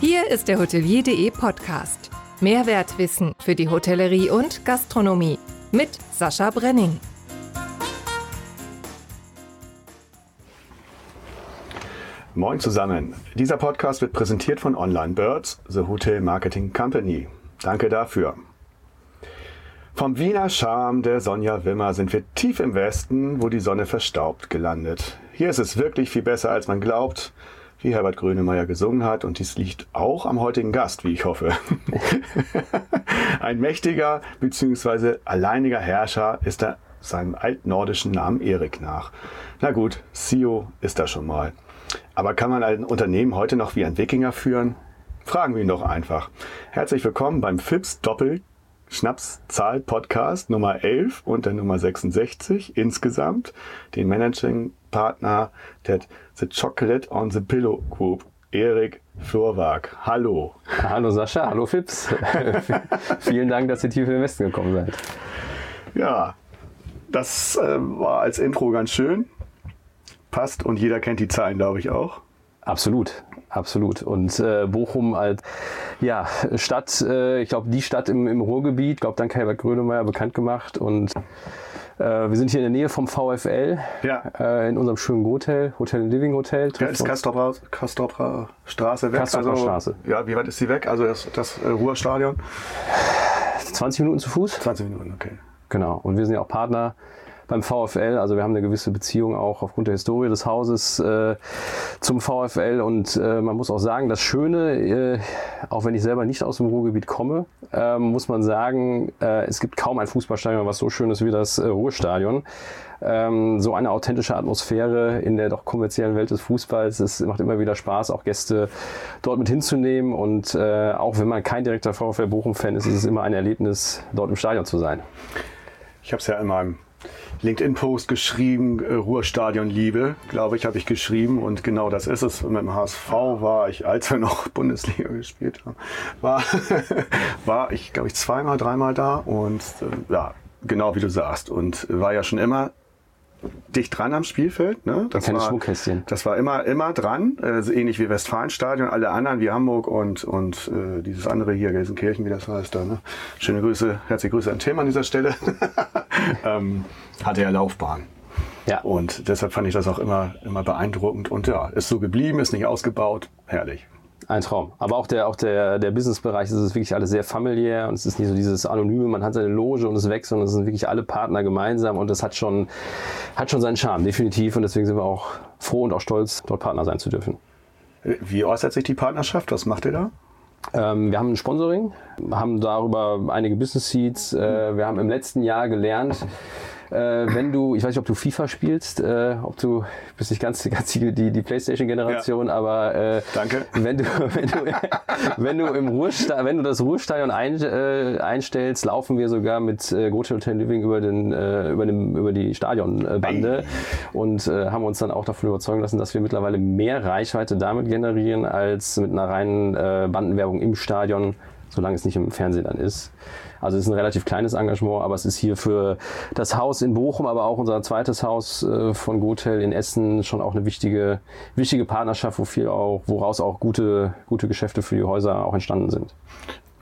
Hier ist der Hotelier.de Podcast. Mehrwertwissen für die Hotellerie und Gastronomie mit Sascha Brenning. Moin zusammen. Dieser Podcast wird präsentiert von Online Birds, The Hotel Marketing Company. Danke dafür. Vom Wiener Charme der Sonja Wimmer sind wir tief im Westen, wo die Sonne verstaubt gelandet. Hier ist es wirklich viel besser, als man glaubt, wie Herbert Grönemeyer gesungen hat. Und dies liegt auch am heutigen Gast, wie ich hoffe. Ein mächtiger bzw. alleiniger Herrscher ist er seinem altnordischen Namen Erik nach. Na gut, CEO ist er schon mal. Aber kann man ein Unternehmen heute noch wie ein Wikinger führen? Fragen wir ihn doch einfach. Herzlich willkommen beim FIPS Doppel Schnapszahl Podcast Nummer 11 und der Nummer 66 insgesamt, den Managing Partner der The Chocolate on the Pillow Group, Erik Florwag. Hallo. Hallo Sascha, hallo Fips. Vielen Dank, dass ihr tief in den Westen gekommen seid. Ja, das äh, war als Intro ganz schön. Passt und jeder kennt die Zahlen, glaube ich, auch. Absolut, absolut. Und äh, Bochum als ja, Stadt, äh, ich glaube, die Stadt im, im Ruhrgebiet, ich glaube, dank Herbert Grönemeyer bekannt gemacht. Und wir sind hier in der Nähe vom VfL, Ja. äh, in unserem schönen Hotel, Hotel Living Hotel. Ja, ist Kastropper, Kastropper Straße weg. Kastropper Straße. Ja, wie weit ist sie weg? Also das, das äh, Ruhrstadion? 20 Minuten zu Fuß. 20 Minuten, okay. Genau. Und wir sind ja auch Partner beim VfL. Also wir haben eine gewisse Beziehung auch aufgrund der Historie des Hauses äh, zum VfL. Und äh, man muss auch sagen, das Schöne, äh, auch wenn ich selber nicht aus dem Ruhrgebiet komme, äh, muss man sagen, äh, es gibt kaum ein Fußballstadion, was so schön ist wie das äh, Ruhrstadion. Ähm, so eine authentische Atmosphäre in der doch kommerziellen Welt des Fußballs. Es macht immer wieder Spaß, auch Gäste dort mit hinzunehmen. Und äh, auch wenn man kein direkter VfL Bochum-Fan ist, ist es immer ein Erlebnis, dort im Stadion zu sein. Ich habe es ja in meinem LinkedIn-Post geschrieben, äh, Ruhrstadion Liebe, glaube ich, habe ich geschrieben. Und genau das ist es. Mit dem HSV war ich, als wir noch Bundesliga gespielt haben, war, war ich, glaube ich, zweimal, dreimal da. Und äh, ja, genau wie du sagst. Und war ja schon immer dicht dran am Spielfeld. Ne? Das Keine war, Schmuckkästchen. Das war immer, immer dran, äh, so ähnlich wie Westfalenstadion, alle anderen wie Hamburg und, und äh, dieses andere hier, Gelsenkirchen, wie das heißt da. Ne? Schöne Grüße, herzliche Grüße an Tim an dieser Stelle. ähm, hatte ja Laufbahn. Ja. Und deshalb fand ich das auch immer, immer beeindruckend. Und ja, ist so geblieben, ist nicht ausgebaut. Herrlich. Ein Traum. Aber auch der, auch der, der Businessbereich, es ist wirklich alles sehr familiär und es ist nicht so dieses Anonyme, man hat seine Loge und es wächst, sondern es sind wirklich alle Partner gemeinsam und das hat schon, hat schon seinen Charme, definitiv. Und deswegen sind wir auch froh und auch stolz, dort Partner sein zu dürfen. Wie äußert sich die Partnerschaft? Was macht ihr da? Ähm, wir haben ein Sponsoring, haben darüber einige Business Seats. Äh, wir haben im letzten Jahr gelernt, äh, wenn du, ich weiß nicht, ob du FIFA spielst, äh, ob du bist nicht ganz, ganz die, die, Playstation-Generation, aber äh, Danke. wenn du, wenn du, wenn du im Ruhestadion, wenn du das Ruhestadion ein, äh, einstellst, laufen wir sogar mit äh, Grote Hotel Living über den, äh, über den, über die Stadionbande und äh, haben uns dann auch davon überzeugen lassen, dass wir mittlerweile mehr Reichweite damit generieren als mit einer reinen äh, Bandenwerbung im Stadion, solange es nicht im Fernsehen dann ist. Also es ist ein relativ kleines Engagement, aber es ist hier für das Haus in Bochum, aber auch unser zweites Haus äh, von Gotel in Essen schon auch eine wichtige, wichtige Partnerschaft, wo viel auch, woraus auch gute, gute Geschäfte für die Häuser auch entstanden sind.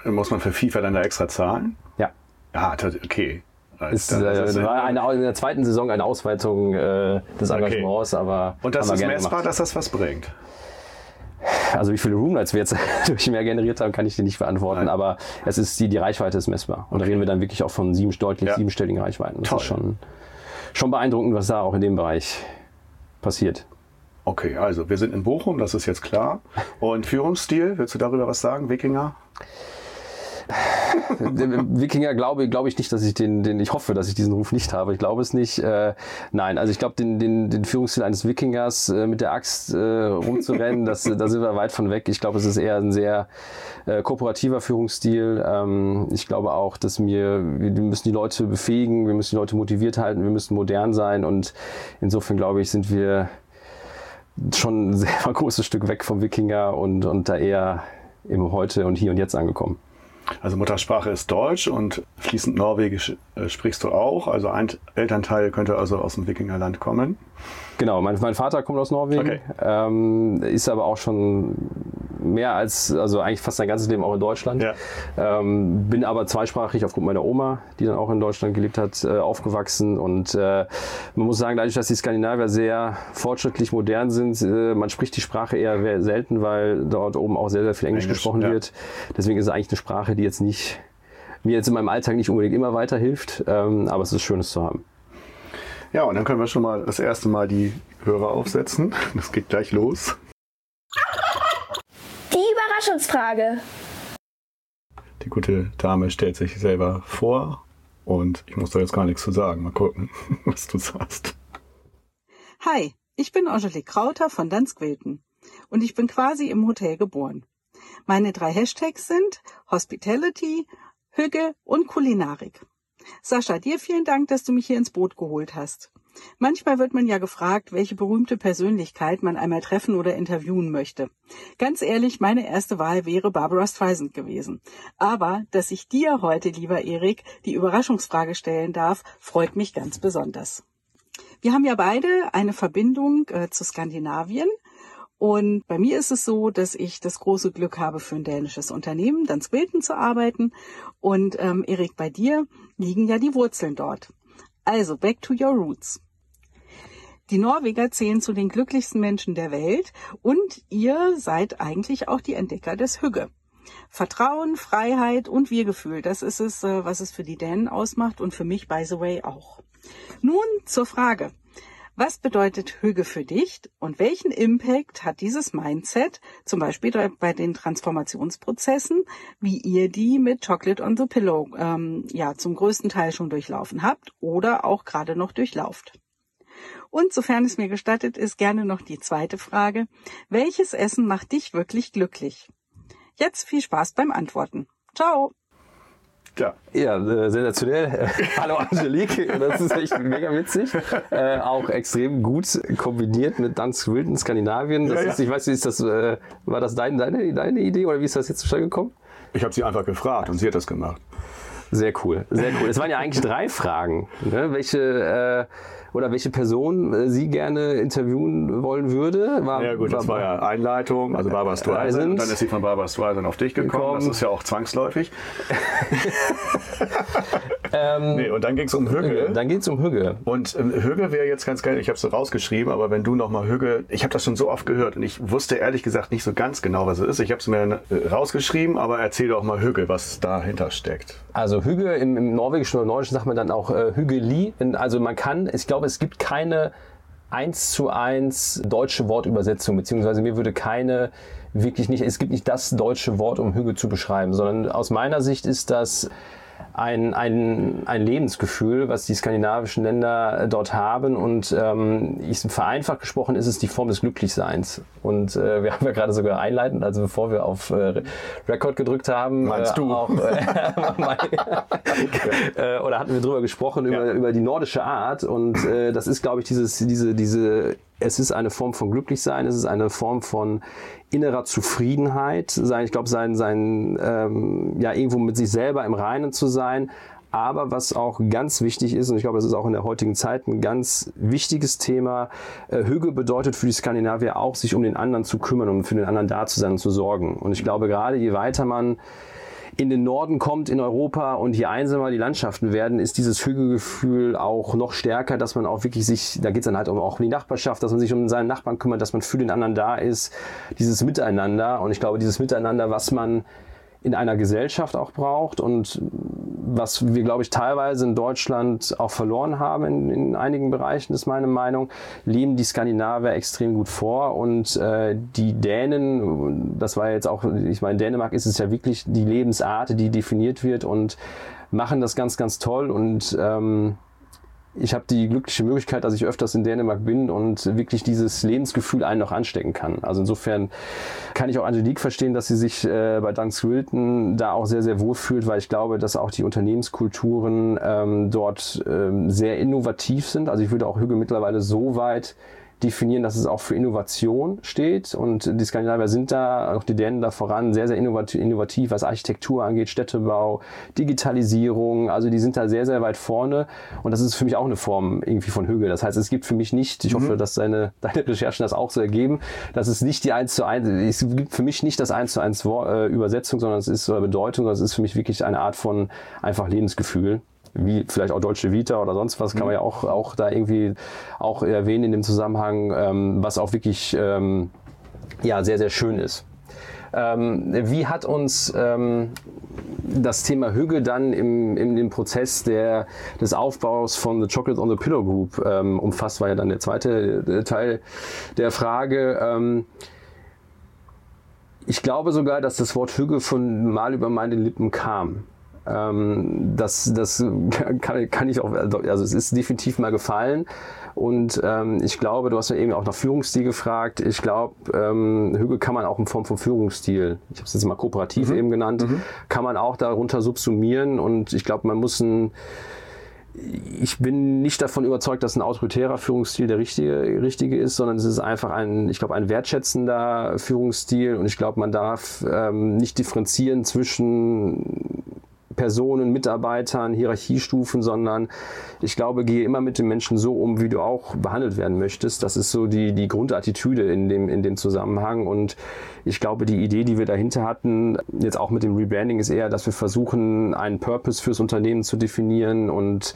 Muss man für FIFA dann da extra zahlen? Ja. Ja, das- okay. Ist, Das- äh, war eine, in der zweiten Saison eine Ausweitung äh, des Engagements, aber Und das ist messbar, gemacht. dass das was bringt. Also wie viele Roomnights wir jetzt durch mehr generiert haben, kann ich dir nicht beantworten, Nein. aber es ist die, die Reichweite ist messbar. Und da reden wir dann wirklich auch von sieben, deutlich Ja. siebenstelligen Reichweiten. Das Toll. ist schon, schon beeindruckend, was da auch in dem Bereich passiert. Okay, also wir sind in Bochum, das ist jetzt klar. Und Führungsstil, willst du darüber was sagen? Wikinger? Wikinger glaube, glaube ich nicht, dass ich den, den, ich hoffe, dass ich diesen Ruf nicht habe. Ich glaube es nicht. Äh, nein, also ich glaube, den, den, den Führungsstil eines Wikingers äh, mit der Axt äh, rumzurennen, das, da sind wir weit von weg. Ich glaube, es ist eher ein sehr äh, kooperativer Führungsstil. Ähm, ich glaube auch, dass wir, wir müssen die Leute befähigen, wir müssen die Leute motiviert halten, wir müssen modern sein und insofern glaube ich, sind wir schon ein sehr großes Stück weg vom Wikinger und, und da eher im Heute und Hier und Jetzt angekommen. Also Muttersprache ist Deutsch und fließend Norwegisch äh, sprichst du auch. Also ein Elternteil könnte also aus dem Wikingerland kommen. Genau, mein, mein Vater kommt aus Norwegen, Okay. ähm, ist aber auch schon mehr als, also eigentlich fast sein ganzes Leben auch in Deutschland. Ja. Ähm, bin aber zweisprachig aufgrund meiner Oma, die dann auch in Deutschland gelebt hat, äh, aufgewachsen. Und äh, man muss sagen, dadurch, dass die Skandinavier sehr fortschrittlich modern sind, äh, man spricht die Sprache eher selten, weil dort oben auch sehr, sehr viel Englisch, Englisch gesprochen ja. wird. Deswegen ist es eigentlich eine Sprache, die jetzt nicht mir jetzt in meinem Alltag nicht unbedingt immer weiterhilft, ähm, aber es ist schön, es zu haben. Ja, und dann können wir schon mal das erste Mal die Hörer aufsetzen. Das geht gleich los. Die Überraschungsfrage. Die gute Dame stellt sich selber vor und ich muss da jetzt gar nichts zu sagen. Mal gucken, was du sagst. Hi, ich bin Angelique Krauter von Danzquilten und ich bin quasi im Hotel geboren. Meine drei Hashtags sind Hospitality, Hüge und Kulinarik. Sascha, dir vielen Dank, dass du mich hier ins Boot geholt hast. Manchmal wird man ja gefragt, welche berühmte Persönlichkeit man einmal treffen oder interviewen möchte. Ganz ehrlich, meine erste Wahl wäre Barbara Streisand gewesen. Aber, dass ich dir heute, lieber Erik, die Überraschungsfrage stellen darf, freut mich ganz besonders. Wir haben ja beide eine Verbindung äh, zu Skandinavien und bei mir ist es so, dass ich das große Glück habe, für ein dänisches Unternehmen, dann Wilton zu arbeiten. Und ähm, Erik, bei dir liegen ja die Wurzeln dort. Also, back to your roots. Die Norweger zählen zu den glücklichsten Menschen der Welt und ihr seid eigentlich auch die Entdecker des Hügge. Vertrauen, Freiheit und Wir-Gefühl, das ist es, äh, was es für die Dänen ausmacht und für mich, by the way, auch. Nun zur Frage. Was bedeutet Hüge für dich und welchen Impact hat dieses Mindset zum Beispiel bei den Transformationsprozessen, wie ihr die mit Chocolate on the Pillow ähm, ja zum größten Teil schon durchlaufen habt oder auch gerade noch durchlauft? Und sofern es mir gestattet ist, gerne noch die zweite Frage. Welches Essen macht dich wirklich glücklich? Jetzt viel Spaß beim Antworten. Ciao! Ja, ja äh, sensationell. Hallo Angelique, das ist echt mega witzig. Äh, auch extrem gut kombiniert mit Dansk Wilden Skandinavien. Das ja, ist, ja. ich weiß nicht, ist das, äh, war das dein, deine, deine Idee oder wie ist das jetzt zustande gekommen? Ich habe sie einfach gefragt und sie hat das gemacht. Sehr cool, sehr cool. Es waren ja eigentlich drei Fragen. Ne? Welche äh, oder welche Person äh, sie gerne interviewen wollen würde. War, ja gut, war, das war ja Einleitung, also Barbara Streisand. Und dann ist sie von Barbara Streisand auf dich gekommen. gekommen. Das ist ja auch zwangsläufig. ähm, nee, und dann ging es um Hügge. Dann geht es um Hügge. Und ähm, Hügge wäre jetzt ganz geil, ich habe es so rausgeschrieben, aber wenn du nochmal Hügge, ich habe das schon so oft gehört und ich wusste ehrlich gesagt nicht so ganz genau, was es ist. Ich habe es mir äh, rausgeschrieben, aber erzähl doch mal Hügge, was dahinter steckt. Also Hügge im, im Norwegischen oder Nordischen sagt man dann auch äh, Hügeli. Also man kann, ich glaube, glaube, es gibt keine eins zu eins deutsche Wortübersetzung, beziehungsweise mir würde keine wirklich nicht, es gibt nicht das deutsche Wort, um Hügel zu beschreiben, sondern aus meiner Sicht ist das ein, ein, ein Lebensgefühl, was die skandinavischen Länder dort haben. Und ähm, ich, vereinfacht gesprochen ist es die Form des Glücklichseins. Und äh, wir haben ja gerade sogar einleitend, also bevor wir auf äh, Record gedrückt haben, Meinst äh, du? Auch, äh, oder hatten wir drüber gesprochen, ja. über, über die nordische Art. Und äh, das ist, glaube ich, dieses, diese, diese es ist eine Form von Glücklichsein, es ist eine Form von innerer Zufriedenheit, sein, ich glaube, sein, sein ähm, ja irgendwo mit sich selber im Reinen zu sein. Aber was auch ganz wichtig ist, und ich glaube, das ist auch in der heutigen Zeit ein ganz wichtiges Thema, äh, Hüge bedeutet für die Skandinavier auch, sich um den anderen zu kümmern, um für den anderen da zu sein und zu sorgen. Und ich glaube, gerade je weiter man in den Norden kommt in Europa und je einsamer die Landschaften werden, ist dieses Hügelgefühl auch noch stärker, dass man auch wirklich sich, da geht es dann halt auch um die Nachbarschaft, dass man sich um seinen Nachbarn kümmert, dass man für den anderen da ist, dieses Miteinander. Und ich glaube, dieses Miteinander, was man in einer Gesellschaft auch braucht und was wir, glaube ich, teilweise in Deutschland auch verloren haben in, in einigen Bereichen, ist meine Meinung, leben die Skandinavier extrem gut vor und äh, die Dänen, das war jetzt auch, ich meine, Dänemark ist es ja wirklich die Lebensart, die definiert wird und machen das ganz, ganz toll und ähm, ich habe die glückliche Möglichkeit, dass ich öfters in Dänemark bin und wirklich dieses Lebensgefühl einen noch anstecken kann. Also insofern kann ich auch Angelique verstehen, dass sie sich äh, bei Dunks Wilton da auch sehr, sehr wohl fühlt, weil ich glaube, dass auch die Unternehmenskulturen ähm, dort ähm, sehr innovativ sind. Also ich würde auch Hüge mittlerweile so weit definieren, dass es auch für Innovation steht. Und die Skandinavier sind da, auch die Dänen da voran, sehr, sehr innovativ, innovativ, was Architektur angeht, Städtebau, Digitalisierung. Also die sind da sehr, sehr weit vorne. Und das ist für mich auch eine Form irgendwie von Hügel. Das heißt, es gibt für mich nicht, ich hoffe, dass deine, deine Recherchen das auch so ergeben, dass es nicht die 1 zu 1, es gibt für mich nicht das 1 zu 1 äh, Übersetzung, sondern es ist oder Bedeutung, sondern es ist für mich wirklich eine Art von einfach Lebensgefühl wie vielleicht auch Deutsche Vita oder sonst was, kann man ja auch, auch da irgendwie auch erwähnen in dem Zusammenhang, ähm, was auch wirklich ähm, ja, sehr, sehr schön ist. Ähm, wie hat uns ähm, das Thema Hüge dann im, im, im Prozess der, des Aufbaus von The Chocolate on the Pillow Group ähm, umfasst, war ja dann der zweite äh, Teil der Frage. Ähm, ich glaube sogar, dass das Wort Hüge von mal über meine Lippen kam. Ähm, das, das kann, kann ich auch, also es ist definitiv mal gefallen. Und ähm, ich glaube, du hast ja eben auch nach Führungsstil gefragt. Ich glaube, ähm, Hügel kann man auch in Form von Führungsstil, ich habe es jetzt mal kooperativ mhm. eben genannt, mhm. kann man auch darunter subsumieren. Und ich glaube, man muss ein ich bin nicht davon überzeugt, dass ein autoritärer Führungsstil der richtige, richtige ist, sondern es ist einfach ein, ich glaube, ein wertschätzender Führungsstil und ich glaube, man darf ähm, nicht differenzieren zwischen Personen, Mitarbeitern, Hierarchiestufen, sondern ich glaube, gehe immer mit den Menschen so um, wie du auch behandelt werden möchtest. Das ist so die, die Grundattitüde in dem, in dem Zusammenhang. Und ich glaube, die Idee, die wir dahinter hatten, jetzt auch mit dem Rebranding, ist eher, dass wir versuchen, einen Purpose fürs Unternehmen zu definieren und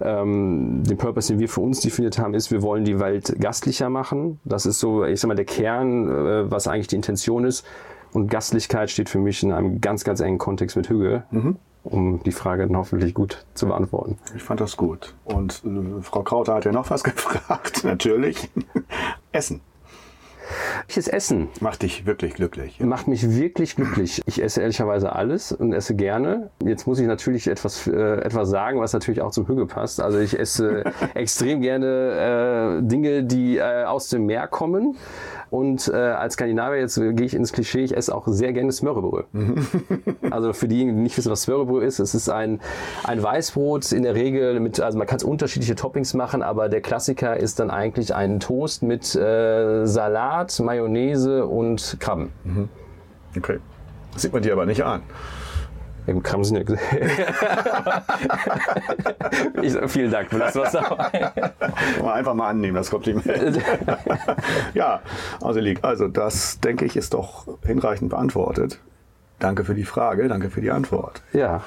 ähm, den Purpose, den wir für uns definiert haben, ist, wir wollen die Welt gastlicher machen. Das ist so, ich sag mal, der Kern, äh, was eigentlich die Intention ist. Und Gastlichkeit steht für mich in einem ganz, ganz engen Kontext mit Hügel. Mhm um die Frage dann hoffentlich gut zu beantworten. Ich fand das gut. Und äh, Frau Krauter hat ja noch was gefragt, natürlich. Essen. Welches Essen? Macht dich wirklich glücklich. Macht mich wirklich glücklich. Ich esse ehrlicherweise alles und esse gerne. Jetzt muss ich natürlich etwas, äh, etwas sagen, was natürlich auch zum Hügel passt. Also ich esse extrem gerne äh, Dinge, die äh, aus dem Meer kommen. Und äh, als Skandinavier, jetzt äh, gehe ich ins Klischee, ich esse auch sehr gerne Smörrebröt. also für diejenigen, die nicht wissen, was Smörrebröt ist, es ist ein, ein Weißbrot in der Regel mit, also man kann es unterschiedliche Toppings machen, aber der Klassiker ist dann eigentlich ein Toast mit äh, Salat, Mayonnaise und Krabben. Mhm. Okay. Das sieht man dir aber nicht an. Ja gut, Kram sind ja ich, Vielen Dank für das was Einfach mal annehmen, das Kompliment. ja, also, also das denke ich ist doch hinreichend beantwortet. Danke für die Frage, danke für die Antwort. Ja.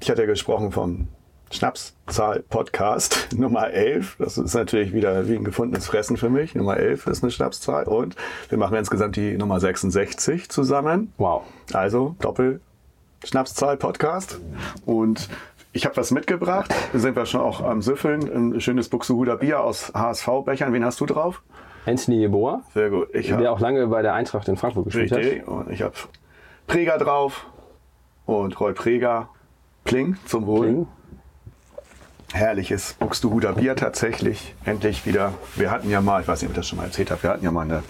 Ich hatte gesprochen vom Schnapszahl-Podcast Nummer 11. Das ist natürlich wieder wie ein gefundenes Fressen für mich. Nummer 11 ist eine Schnapszahl und wir machen insgesamt die Nummer 66 zusammen. Wow. Also Doppel Schnapszahl-Podcast. Und ich habe was mitgebracht. Da sind wir schon auch am Süffeln. Ein schönes Buxtehuder Bier aus HSV-Bechern. Wen hast du drauf? Anthony Jeboa. Sehr gut. Ich der auch lange bei der Eintracht in Frankfurt gespielt richtig. hat. Und ich habe Preger drauf und Roy Preger. Pling zum Wohl. Pling. Herrliches Buxtehuder Bier tatsächlich. Endlich wieder. Wir hatten ja mal, ich weiß nicht, ob ich das schon mal erzählt habe, wir hatten ja mal eine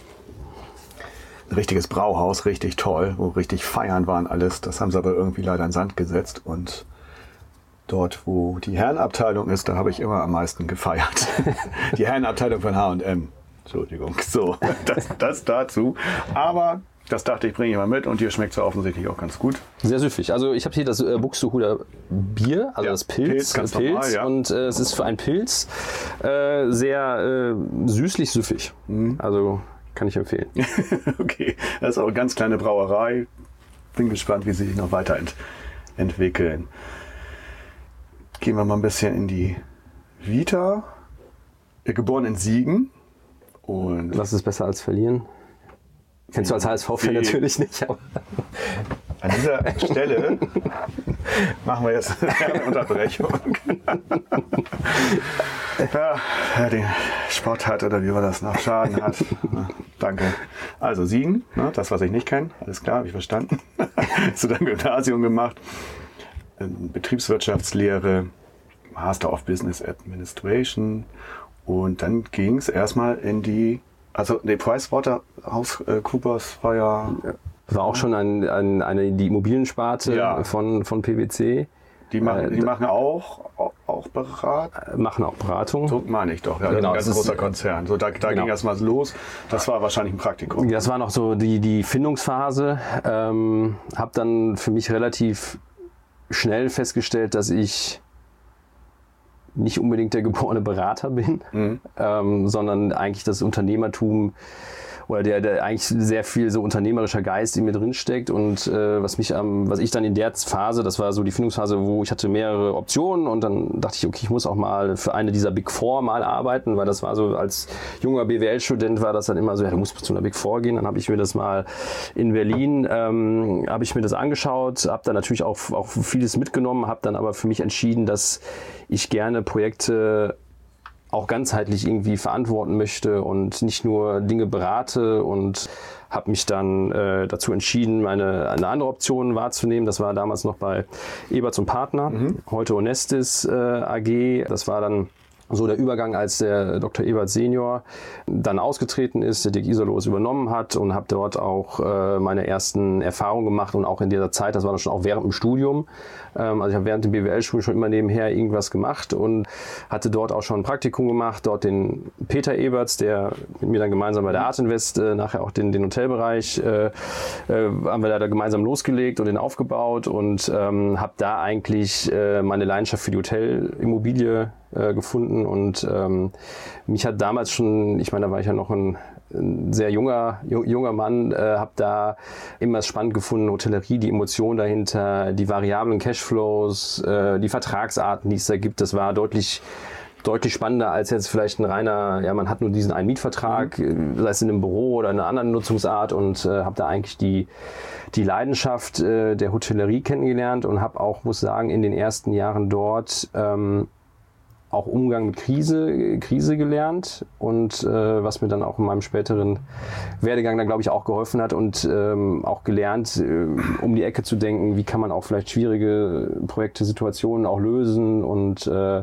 ein richtiges Brauhaus, richtig toll, wo richtig Feiern waren alles. Das haben sie aber irgendwie leider in Sand gesetzt und dort, wo die Herrenabteilung ist, da habe ich immer am meisten gefeiert. die Herrenabteilung von H&M. Entschuldigung. So, das, das dazu. Aber das dachte ich, bringe ich mal mit und hier schmeckt es ja offensichtlich auch ganz gut. Sehr süffig. Also ich habe hier das äh, Buxtehuder Bier, also ja, das Pilz. Pilz, Pilz normal, ja. Und äh, es ist für ein Pilz äh, sehr äh, süßlich süffig. Mhm. Also kann ich empfehlen. okay, das ist auch eine ganz kleine Brauerei. Bin gespannt, wie sie sich noch weiterentwickeln. Gehen wir mal ein bisschen in die Vita. Geboren in Siegen. Und Was ist besser als verlieren? Kennst du als HSV-Fan natürlich nicht. Aber An dieser Stelle machen wir jetzt eine Unterbrechung. ja, wer den Sport hat oder wie man das noch Schaden hat. danke. Also Siegen, ne, das was ich nicht kenne, alles klar, habe ich verstanden. Hast du dann Gymnasium gemacht, Betriebswirtschaftslehre, Master of Business Administration und dann ging es erstmal in die, also die PricewaterhouseCoopers war ja war auch schon ein, ein, eine, die Immobiliensparte ja. von, von PwC. Die machen, äh, die machen auch, auch Beratung? machen auch Beratung. So meine ich doch. Ja, Genau, ein ganz ist- großer Konzern. So, da da Genau. ging erst mal los. Das war wahrscheinlich ein Praktikum. Das war noch so die, die Findungsphase. Ähm, habe dann für mich relativ schnell festgestellt, dass ich nicht unbedingt der geborene Berater bin, ähm, sondern eigentlich das Unternehmertum oder der, der eigentlich sehr viel so unternehmerischer Geist in mir drin steckt und äh, was mich am, was ich dann in der Phase, das war so die Findungsphase, wo ich hatte mehrere Optionen und dann dachte ich, okay, ich muss auch mal für eine dieser Big Four mal arbeiten, weil das war so als junger BWL-Student war das dann immer so, ja, du musst zu einer Big Four gehen. Dann habe ich mir das mal in Berlin, ähm, habe ich mir das angeschaut, habe dann natürlich auch, auch vieles mitgenommen, habe dann aber für mich entschieden, dass ich gerne Projekte auch ganzheitlich irgendwie verantworten möchte und nicht nur Dinge berate und habe mich dann äh, dazu entschieden, meine eine andere Option wahrzunehmen. Das war damals noch bei Eberts und Partner, heute Onestis äh, AG. Das war dann so der Übergang, als der Dr. Ebert Senior dann ausgetreten ist, der Dick Isolo es übernommen hat und habe dort auch äh, meine ersten Erfahrungen gemacht und auch in dieser Zeit, das war dann schon auch während dem Studium, ähm, also ich habe während dem BWL-Studium schon immer nebenher irgendwas gemacht und hatte dort auch schon ein Praktikum gemacht, dort den Peter Eberts, der mit mir dann gemeinsam bei der Art Invest äh, nachher auch den, den Hotelbereich äh, äh, haben wir da, da gemeinsam losgelegt und den aufgebaut und ähm, habe da eigentlich äh, meine Leidenschaft für die Hotelimmobilie äh, gefunden. Und ähm, mich hat damals schon, ich meine, da war ich ja noch ein, ein sehr junger ju- junger Mann, äh, habe da immer es spannend gefunden, Hotellerie, die Emotionen dahinter, die variablen Cashflows, äh, die Vertragsarten, die es da gibt, das war deutlich deutlich spannender als jetzt vielleicht ein reiner, ja, man hat nur diesen einen Mietvertrag, äh, sei es in einem Büro oder in einer anderen Nutzungsart und äh, habe da eigentlich die, die Leidenschaft äh, der Hotellerie kennengelernt und habe auch, muss sagen, in den ersten Jahren dort ähm, auch Umgang mit Krise, Krise gelernt und äh, was mir dann auch in meinem späteren Werdegang dann, glaube ich, auch geholfen hat und ähm, auch gelernt, äh, um die Ecke zu denken, wie kann man auch vielleicht schwierige Projekte, Situationen auch lösen und äh,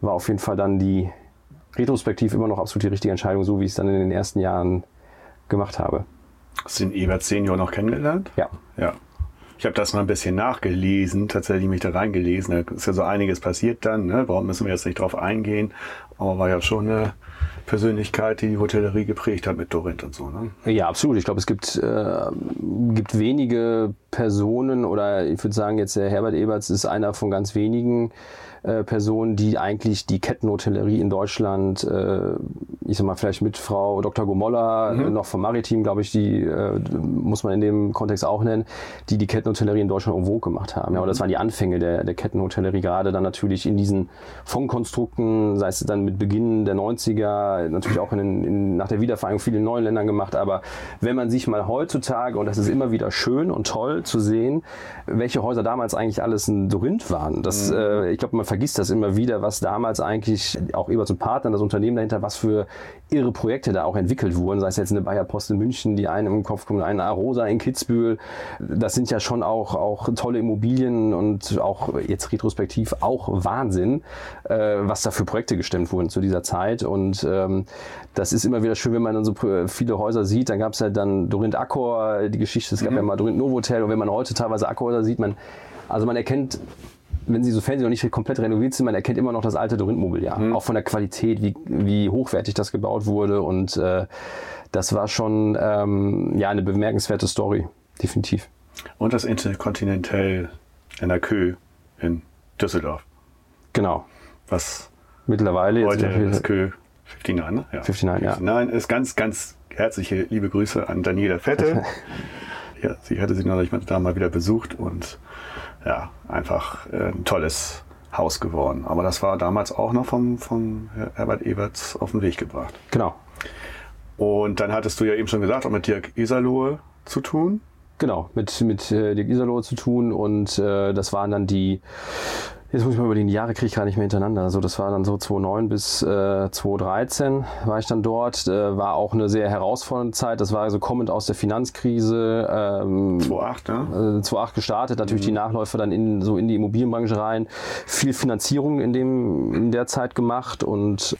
war auf jeden Fall dann die retrospektiv immer noch absolut die richtige Entscheidung, so wie ich es dann in den ersten Jahren gemacht habe. Hast du den Ebert Senior noch kennengelernt? Ja. Ja. Ich habe das mal ein bisschen nachgelesen, tatsächlich mich da reingelesen. Da ist ja so einiges passiert dann. Ne? Warum müssen wir jetzt nicht drauf eingehen? Aber war ja schon eine Persönlichkeit, die die Hotellerie geprägt hat mit Dorint und so. Ne? Ja, absolut. Ich glaube, es gibt, äh, gibt wenige Personen oder ich würde sagen, jetzt der Herbert Eberts ist einer von ganz wenigen äh, Personen, die eigentlich die Kettenhotellerie in Deutschland, äh, ich sag mal, vielleicht mit Frau Dr. Gomolla, äh, noch vom Maritim, glaube ich, die äh, muss man in dem Kontext auch nennen, die die Kettenhotellerie in Deutschland en vogue gemacht haben. Ja, und das waren die Anfänge der, der Kettenhotellerie, gerade dann natürlich in diesen Fondkonstrukten, sei es dann mit Beginn der 90er, natürlich auch in, in, nach der Wiedervereinigung viele in neuen Ländern gemacht. Aber wenn man sich mal heutzutage, und das ist immer wieder schön und toll zu sehen, welche Häuser damals eigentlich alles ein Dorint waren. Das, äh, ich glaube, man vergisst das immer wieder, was damals eigentlich auch Ebert und Partner, das Unternehmen dahinter, was für irre Projekte da auch entwickelt wurden. Sei es jetzt eine Bayer Post in München, die einem im Kopf kommt, eine Arosa in Kitzbühel. Das sind ja schon auch, auch tolle Immobilien und auch jetzt retrospektiv auch Wahnsinn, äh, was da für Projekte gestemmt wurden zu dieser Zeit. Und ähm, das ist immer wieder schön, wenn man dann so äh, viele Häuser sieht. Dann gab es ja dann Dorint Accor, die Geschichte, es gab ja mal Dorint Novotel. Und wenn man heute teilweise Accor-Häuser sieht, man, also man erkennt, wenn sie so fertig noch nicht komplett renoviert sind, man erkennt immer noch das alte Dorint-Mobiliar. Auch von der Qualität, wie, wie hochwertig das gebaut wurde. Und äh, das war schon ähm, ja, eine bemerkenswerte Story, definitiv. Und das Intercontinental in der Kö in Düsseldorf. Genau. Was Mittlerweile jetzt heute das Kö 59, ne? Ja. 59, ja. 59 ist ganz, ganz herzliche liebe Grüße an Daniela Fette. ja, sie hatte sie neulich da mal wieder besucht und ja, einfach äh, ein tolles Haus geworden. Aber das war damals auch noch vom, vom Herbert Eberts auf den Weg gebracht. Genau. Und dann hattest du ja eben schon gesagt, auch mit Dirk Iserlohe zu tun. Genau, mit, mit äh, Dirk Iserloh zu tun und äh, das waren dann die, jetzt muss ich mal überlegen, die Jahre kriege ich gar nicht mehr hintereinander. Also das war dann so 2009 bis äh, 2013 war ich dann dort. Äh, war auch eine sehr herausfordernde Zeit. Das war so kommend aus der Finanzkrise. Ähm, 2008, ne? äh, 2008 gestartet, natürlich die Nachläufe dann in, so in die Immobilienbranche rein, viel Finanzierung in, dem, in der Zeit gemacht und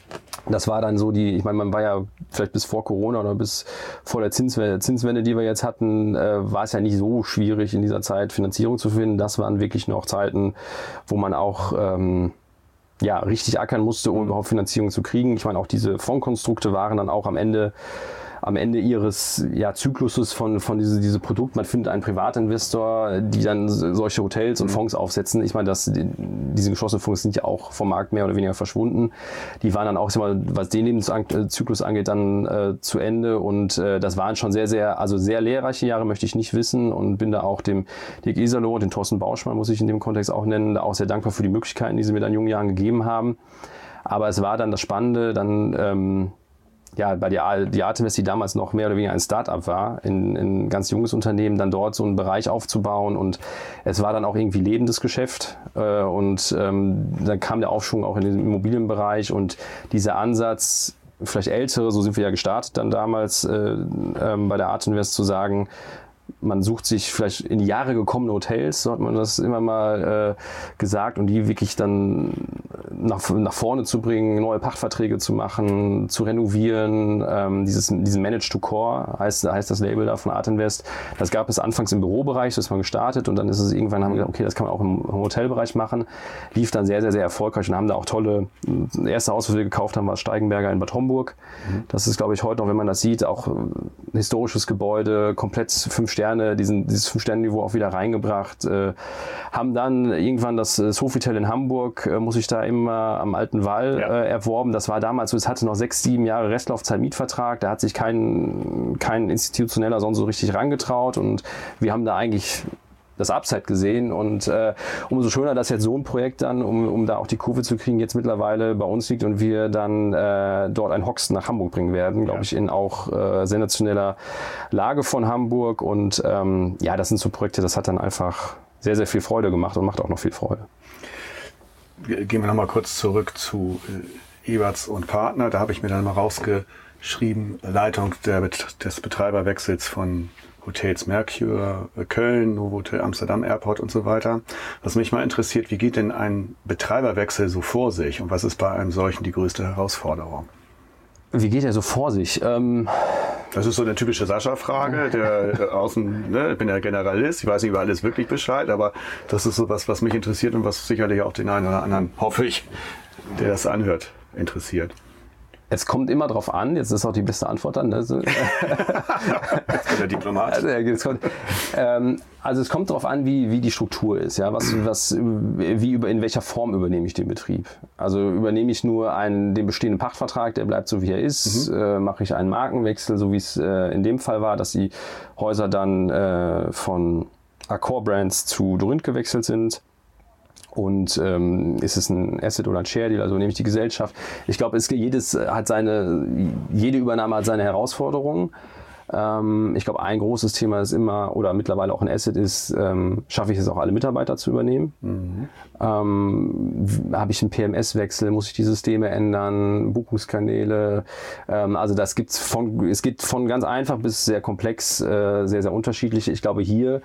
das war dann so die, ich meine, man war ja vielleicht bis vor Corona oder bis vor der Zinswende, Zinswende die wir jetzt hatten, äh, war es ja nicht so schwierig in dieser Zeit Finanzierung zu finden. Das waren wirklich noch Zeiten, wo man auch ähm, ja, richtig ackern musste, um überhaupt Finanzierung zu kriegen. Ich meine, auch diese Fondkonstrukte waren dann auch am Ende am Ende ihres ja, Zykluses von, von diese, diese Produkt. Man findet einen Privatinvestor, die dann solche Hotels und Fonds aufsetzen. Ich meine, dass die, diese geschlossenen Fonds sind ja auch vom Markt mehr oder weniger verschwunden. Die waren dann auch, mal, was den Lebenszyklus angeht, dann äh, zu Ende. Und äh, das waren schon sehr, sehr, also sehr lehrreiche Jahre, möchte ich nicht wissen. Und bin da auch dem Dirk Iserloh und dem Thorsten Bauschmann, muss ich in dem Kontext auch nennen, auch sehr dankbar für die Möglichkeiten, die sie mir dann in jungen Jahren gegeben haben. Aber es war dann das Spannende, dann ähm, ja, bei der die Artemis, die damals noch mehr oder weniger ein Start-up war, in, in ganz junges Unternehmen, dann dort so einen Bereich aufzubauen und es war dann auch irgendwie lebendes Geschäft äh, und ähm, dann kam der Aufschwung auch in den Immobilienbereich und dieser Ansatz, vielleicht ältere, so sind wir ja gestartet dann damals äh, ähm, bei der Art zu sagen, man sucht sich vielleicht in die Jahre gekommene Hotels, so hat man das immer mal äh, gesagt, und die wirklich dann nach, nach vorne zu bringen, neue Pachtverträge zu machen, zu renovieren. Ähm, dieses, diesen Manage to Core heißt, heißt das Label da von Art Invest. Das gab es anfangs im Bürobereich, das ist man gestartet und dann ist es irgendwann, haben wir gesagt, okay, das kann man auch im Hotelbereich machen. Lief dann sehr, sehr, sehr erfolgreich und haben da auch tolle, das erste Haus, was wir gekauft haben, war Steigenberger in Bad Homburg. Mhm. Das ist, glaube ich, heute noch, wenn man das sieht, auch ein historisches Gebäude, komplett fünf Sterne, diesen, dieses Fünf-Sterne-Niveau auch wieder reingebracht. Äh, haben dann irgendwann das Sofitel in Hamburg, äh, muss ich da immer am Alten Wall ja. äh, erworben. Das war damals so, es hatte noch sechs, sieben Jahre Restlaufzeit Mietvertrag. Da hat sich kein, kein institutioneller sonst so richtig rangetraut und wir haben da eigentlich das Upside gesehen und äh, umso schöner, dass jetzt so ein Projekt dann, um, um da auch die Kurve zu kriegen, jetzt mittlerweile bei uns liegt und wir dann äh, dort ein Hoxton nach Hamburg bringen werden, glaube ja. ich, in auch äh, sensationeller Lage von Hamburg und ähm, ja, das sind so Projekte, das hat dann einfach sehr, sehr viel Freude gemacht und macht auch noch viel Freude gehen wir nochmal kurz zurück zu äh, Eberts und Partner. Da habe ich mir dann mal rausgeschrieben, Leitung der, des Betreiberwechsels von Hotels Mercure, äh, Köln, Novotel Amsterdam Airport und so weiter. Was mich mal interessiert, wie geht denn ein Betreiberwechsel so vor sich und was ist bei einem solchen die größte Herausforderung? Wie geht er so vor sich? Ähm das ist so eine typische Sascha-Frage, der äh, außen, ne, ich bin ja Generalist, ich weiß nicht über alles wirklich Bescheid, aber das ist so was, was mich interessiert und was sicherlich auch den einen oder anderen, hoffe ich, der das anhört, interessiert. Es kommt immer drauf an, jetzt ist auch die beste Antwort dann. Ne? jetzt kommt der Diplomat. Also, ja, kommt, ähm, also es kommt darauf an, wie, wie die Struktur ist. Ja? Was, was, wie über, in welcher Form übernehme ich den Betrieb? Also übernehme ich nur einen, den bestehenden Pachtvertrag, der bleibt so wie er ist, mhm. äh, mache ich einen Markenwechsel, so wie es äh, in dem Fall war, dass die Häuser dann äh, von Accor Brands zu Dorint gewechselt sind und ähm, ist es ein Asset oder ein Share Deal, also nehme ich die Gesellschaft. Ich glaube, jedes hat seine, jede Übernahme hat seine Herausforderungen. Ähm, ich glaube, ein großes Thema ist immer, oder mittlerweile auch ein Asset ist, ähm, schaffe ich es auch alle Mitarbeiter zu übernehmen? Mhm. Ähm, Habe ich einen PMS-Wechsel? Muss ich die Systeme ändern? Buchungskanäle? Ähm, also das gibt's von, es geht von ganz einfach bis sehr komplex, äh, sehr, sehr unterschiedlich. Ich glaube, hier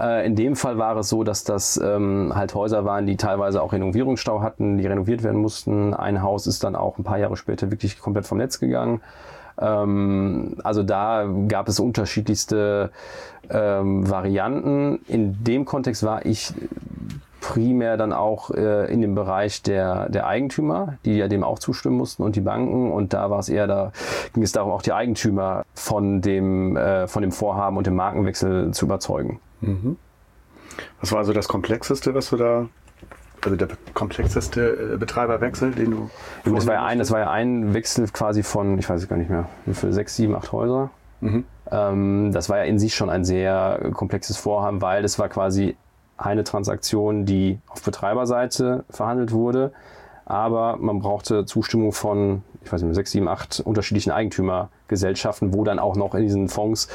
äh, in dem Fall war es so, dass das ähm, halt Häuser waren, die teilweise auch Renovierungsstau hatten, die renoviert werden mussten. Ein Haus ist dann auch ein paar Jahre später wirklich komplett vom Netz gegangen. Ähm, also da gab es unterschiedlichste ähm, Varianten. In dem Kontext war ich primär dann auch äh, in dem Bereich der, der Eigentümer, die ja dem auch zustimmen mussten und die Banken. Und da war es eher, da ging es darum, auch die Eigentümer von dem, äh, von dem Vorhaben und dem Markenwechsel zu überzeugen. Mhm. Was war also das Komplexeste, was du da also der komplexeste äh, Betreiberwechsel, den du. Ja, das war ja ein, das war ja ein Wechsel quasi von, ich weiß es gar nicht mehr, viel, sechs, sieben, acht Häuser. Mhm. Ähm, das war ja in sich schon ein sehr komplexes Vorhaben, weil das war quasi eine Transaktion, die auf Betreiberseite verhandelt wurde, aber man brauchte Zustimmung von, ich weiß nicht, sechs, sieben, acht unterschiedlichen Eigentümergesellschaften, wo dann auch noch in diesen Fonds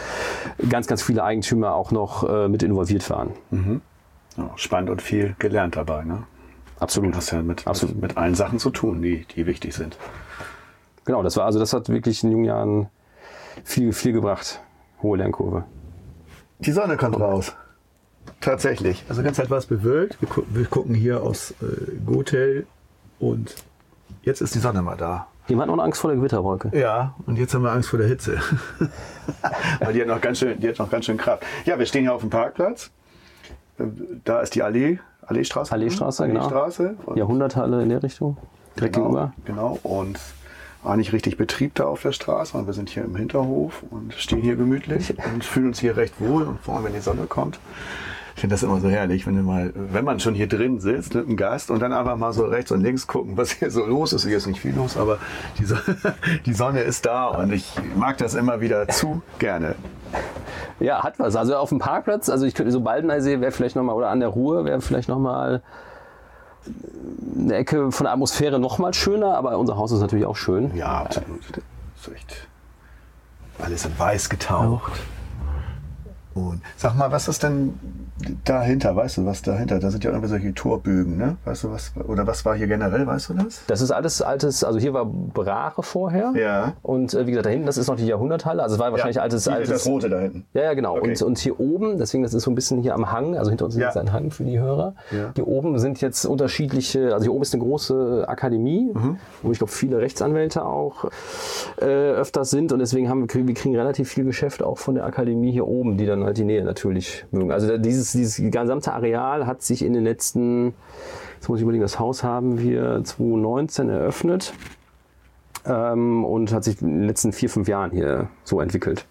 ganz, ganz viele Eigentümer auch noch äh, mit involviert waren. Mhm. Ja, spannend und viel gelernt dabei, ne? Absolut. Du hast ja mit, Absolut. mit, mit allen Sachen zu tun, die, die wichtig sind. Genau, das war also das hat wirklich in jungen Jahren viel, viel gebracht. Hohe Lernkurve. Die Sonne kommt raus. Tatsächlich. Also ganz etwas bewölkt. Wir, gu wir gucken hier aus äh, Gotel und jetzt ist die Sonne mal da. Jemand hat noch Angst vor der Gewitterwolke. Ja, und jetzt haben wir Angst vor der Hitze. Weil die hat, noch ganz schön, die hat noch ganz schön Kraft. Ja, wir stehen hier auf dem Parkplatz. Da ist die Allee Alleestraße? Alleestraße, genau. Alleestraße. Und Jahrhunderthalle in der Richtung. Direkt genau, gegenüber. Genau. Und war nicht richtig Betrieb da auf der Straße. Und wir sind hier im Hinterhof und stehen hier gemütlich und fühlen uns hier recht wohl. Und vor allem, wenn die Sonne kommt. Ich finde das immer so herrlich, wenn, mal, wenn man schon hier drin sitzt mit einem Gast und dann einfach mal so rechts und links gucken, was hier so los ist. Hier ist nicht viel los, aber die, Sonne, die Sonne ist da und ich mag das immer wieder zu gerne. Ja, hat was. Also auf dem Parkplatz, also ich könnte so Baldeneysee wäre vielleicht nochmal, oder an der Ruhr wäre vielleicht nochmal eine Ecke von der Atmosphäre nochmal schöner, aber unser Haus ist natürlich auch schön. Ja, absolut. Das ist echt alles in weiß getaucht. Und sag mal, was ist denn dahinter? Weißt du, was dahinter? Da sind ja irgendwie solche Torbögen, ne? Weißt du was? Oder was war hier generell? Weißt du das? Das ist alles altes, also hier war Brache vorher. Ja. Und äh, wie gesagt, da hinten, das ist noch die Jahrhunderthalle. Also es war wahrscheinlich altes, Hier, altes. Das rote da hinten. Ja, ja, genau. Okay. Und, und hier oben, deswegen, das ist so ein bisschen hier am Hang, also hinter uns Ja. ist ein Hang für die Hörer. Ja. Hier oben sind jetzt unterschiedliche, also hier oben ist eine große Akademie, Mhm. wo ich glaube viele Rechtsanwälte auch äh, öfters sind und deswegen haben wir, wir kriegen relativ viel Geschäft auch von der Akademie hier oben, die dann halt die Nähe natürlich mögen. Also da- dieses, dieses gesamte Areal hat sich in den letzten, jetzt muss ich überlegen, das Haus haben wir 2019 eröffnet ähm, und hat sich in den letzten vier, fünf Jahren hier so entwickelt.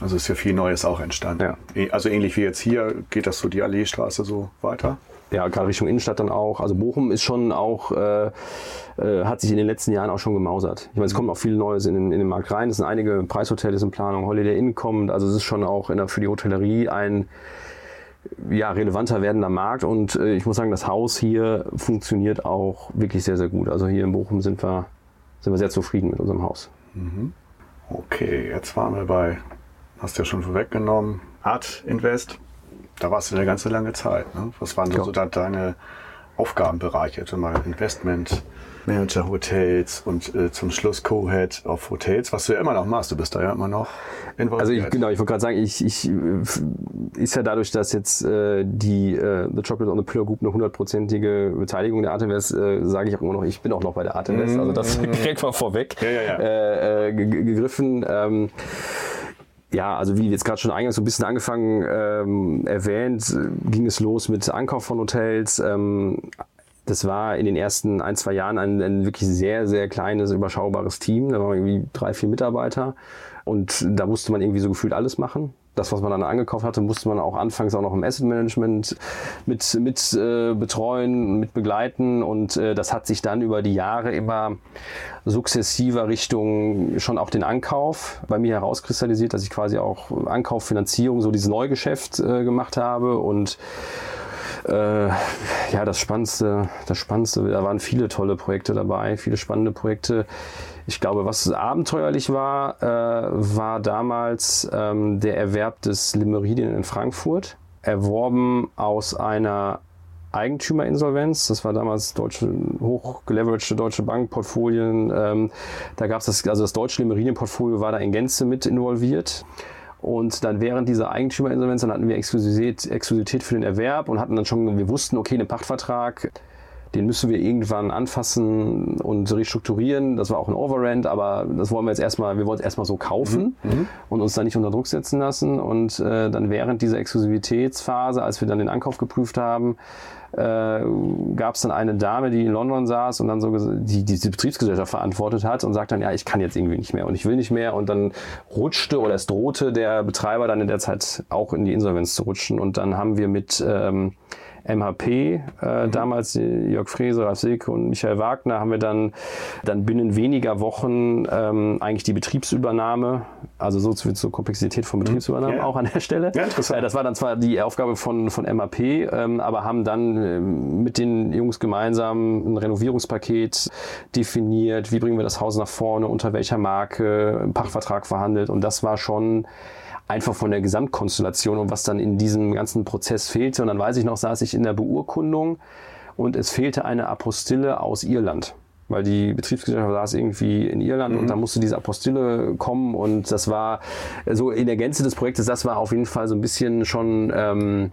Also ist ja viel Neues auch entstanden. Ja. Eh- Also ähnlich wie jetzt hier geht das so die Alleestraße so weiter. Ja, gerade Richtung Innenstadt dann auch. Also Bochum ist schon auch, äh, äh, hat sich in den letzten Jahren auch schon gemausert. Ich meine, es kommt auch viel Neues in den, in den Markt rein. Es sind einige Preishotels in Planung, Holiday Inn kommt. Also es ist schon auch der, für die Hotellerie ein ja, relevanter werdender Markt. Und äh, ich muss sagen, das Haus hier funktioniert auch wirklich sehr, sehr gut. Also hier in Bochum sind wir, sind wir sehr zufrieden mit unserem Haus. Okay, jetzt waren wir bei, hast du ja schon vorweggenommen, Art Invest. Da warst du eine ganze lange Zeit. Ne? Was waren so, so deine Aufgabenbereiche? Also mal Investment, Manager Hotels und äh, zum Schluss Co-Head of Hotels, was du ja immer noch machst. Du bist da ja immer noch involviert. Also ich, genau, ich wollte gerade sagen, ich, ich äh, ist ja dadurch, dass jetzt äh, die äh, The Chocolate on the Pillow Group eine hundertprozentige Beteiligung der Artemis, äh, sage ich auch immer noch, ich bin auch noch bei der Artemis. Also das direkt mal vorweg Ja, ja, ja. Äh, äh, ge- ge- gegriffen. Ähm, ja, also wie jetzt gerade schon eingangs so ein bisschen angefangen ähm, erwähnt, äh, ging es los mit Ankauf von Hotels. Ähm, das war in den ersten ein, zwei Jahren ein, ein wirklich sehr, sehr kleines, überschaubares Team. Da waren irgendwie drei, vier Mitarbeiter. Und da musste man irgendwie so gefühlt alles machen. Das, was man dann angekauft hatte, musste man auch anfangs auch noch im Asset Management mit, mit äh, betreuen, mit begleiten. Und äh, das hat sich dann über die Jahre immer sukzessiver Richtung schon auch den Ankauf bei mir herauskristallisiert, dass ich quasi auch Ankauf, Finanzierung, so dieses Neugeschäft äh, gemacht habe und äh, ja, das Spannendste, das Spannendste, da waren viele tolle Projekte dabei, viele spannende Projekte. Ich glaube, was abenteuerlich war, äh, war damals ähm, der Erwerb des Limeridien in Frankfurt, erworben aus einer Eigentümerinsolvenz. Das war damals deutsche, hochgeleveragte deutsche Bankportfolien. Ähm, da gab es das, also das deutsche Limeridienportfolio war da in Gänze mit involviert. Und dann während dieser Eigentümerinsolvenz, dann hatten wir Exklusivität, Exklusivität für den Erwerb und hatten dann schon, wir wussten, okay, den Pachtvertrag, den müssen wir irgendwann anfassen und restrukturieren. Das war auch ein Overrent, aber das wollen wir jetzt erstmal, wir wollen es erstmal so kaufen und uns da nicht unter Druck setzen lassen. Und äh, dann während dieser Exklusivitätsphase, als wir dann den Ankauf geprüft haben, äh, gab es dann eine Dame, die in London saß und dann so die diese Betriebsgesellschaft verantwortet hat und sagt dann, ja, ich kann jetzt irgendwie nicht mehr und ich will nicht mehr. Und dann rutschte oder es drohte der Betreiber dann in der Zeit auch in die Insolvenz zu rutschen. Und dann haben wir mit ähm, MHP, äh, damals äh, Jörg Frese, Ralf Silke und Michael Wagner, haben wir dann, dann binnen weniger Wochen ähm, eigentlich die Betriebsübernahme, also so zur, zur Komplexität von Betriebsübernahme Ja. auch an der Stelle. Ja, interessant. Äh, das war dann zwar die Aufgabe von, von MAP, ähm, aber haben dann ähm, mit den Jungs gemeinsam ein Renovierungspaket definiert, wie bringen wir das Haus nach vorne, unter welcher Marke, einen Pachtvertrag verhandelt und das war schon einfach von der Gesamtkonstellation und was dann in diesem ganzen Prozess fehlte. Und dann weiß ich noch, saß ich in der Beurkundung und es fehlte eine Apostille aus Irland. Weil die Betriebsgesellschaft saß irgendwie in Irland und da musste diese Apostille kommen und das war so in der Gänze des Projektes, das war auf jeden Fall so ein bisschen schon ähm,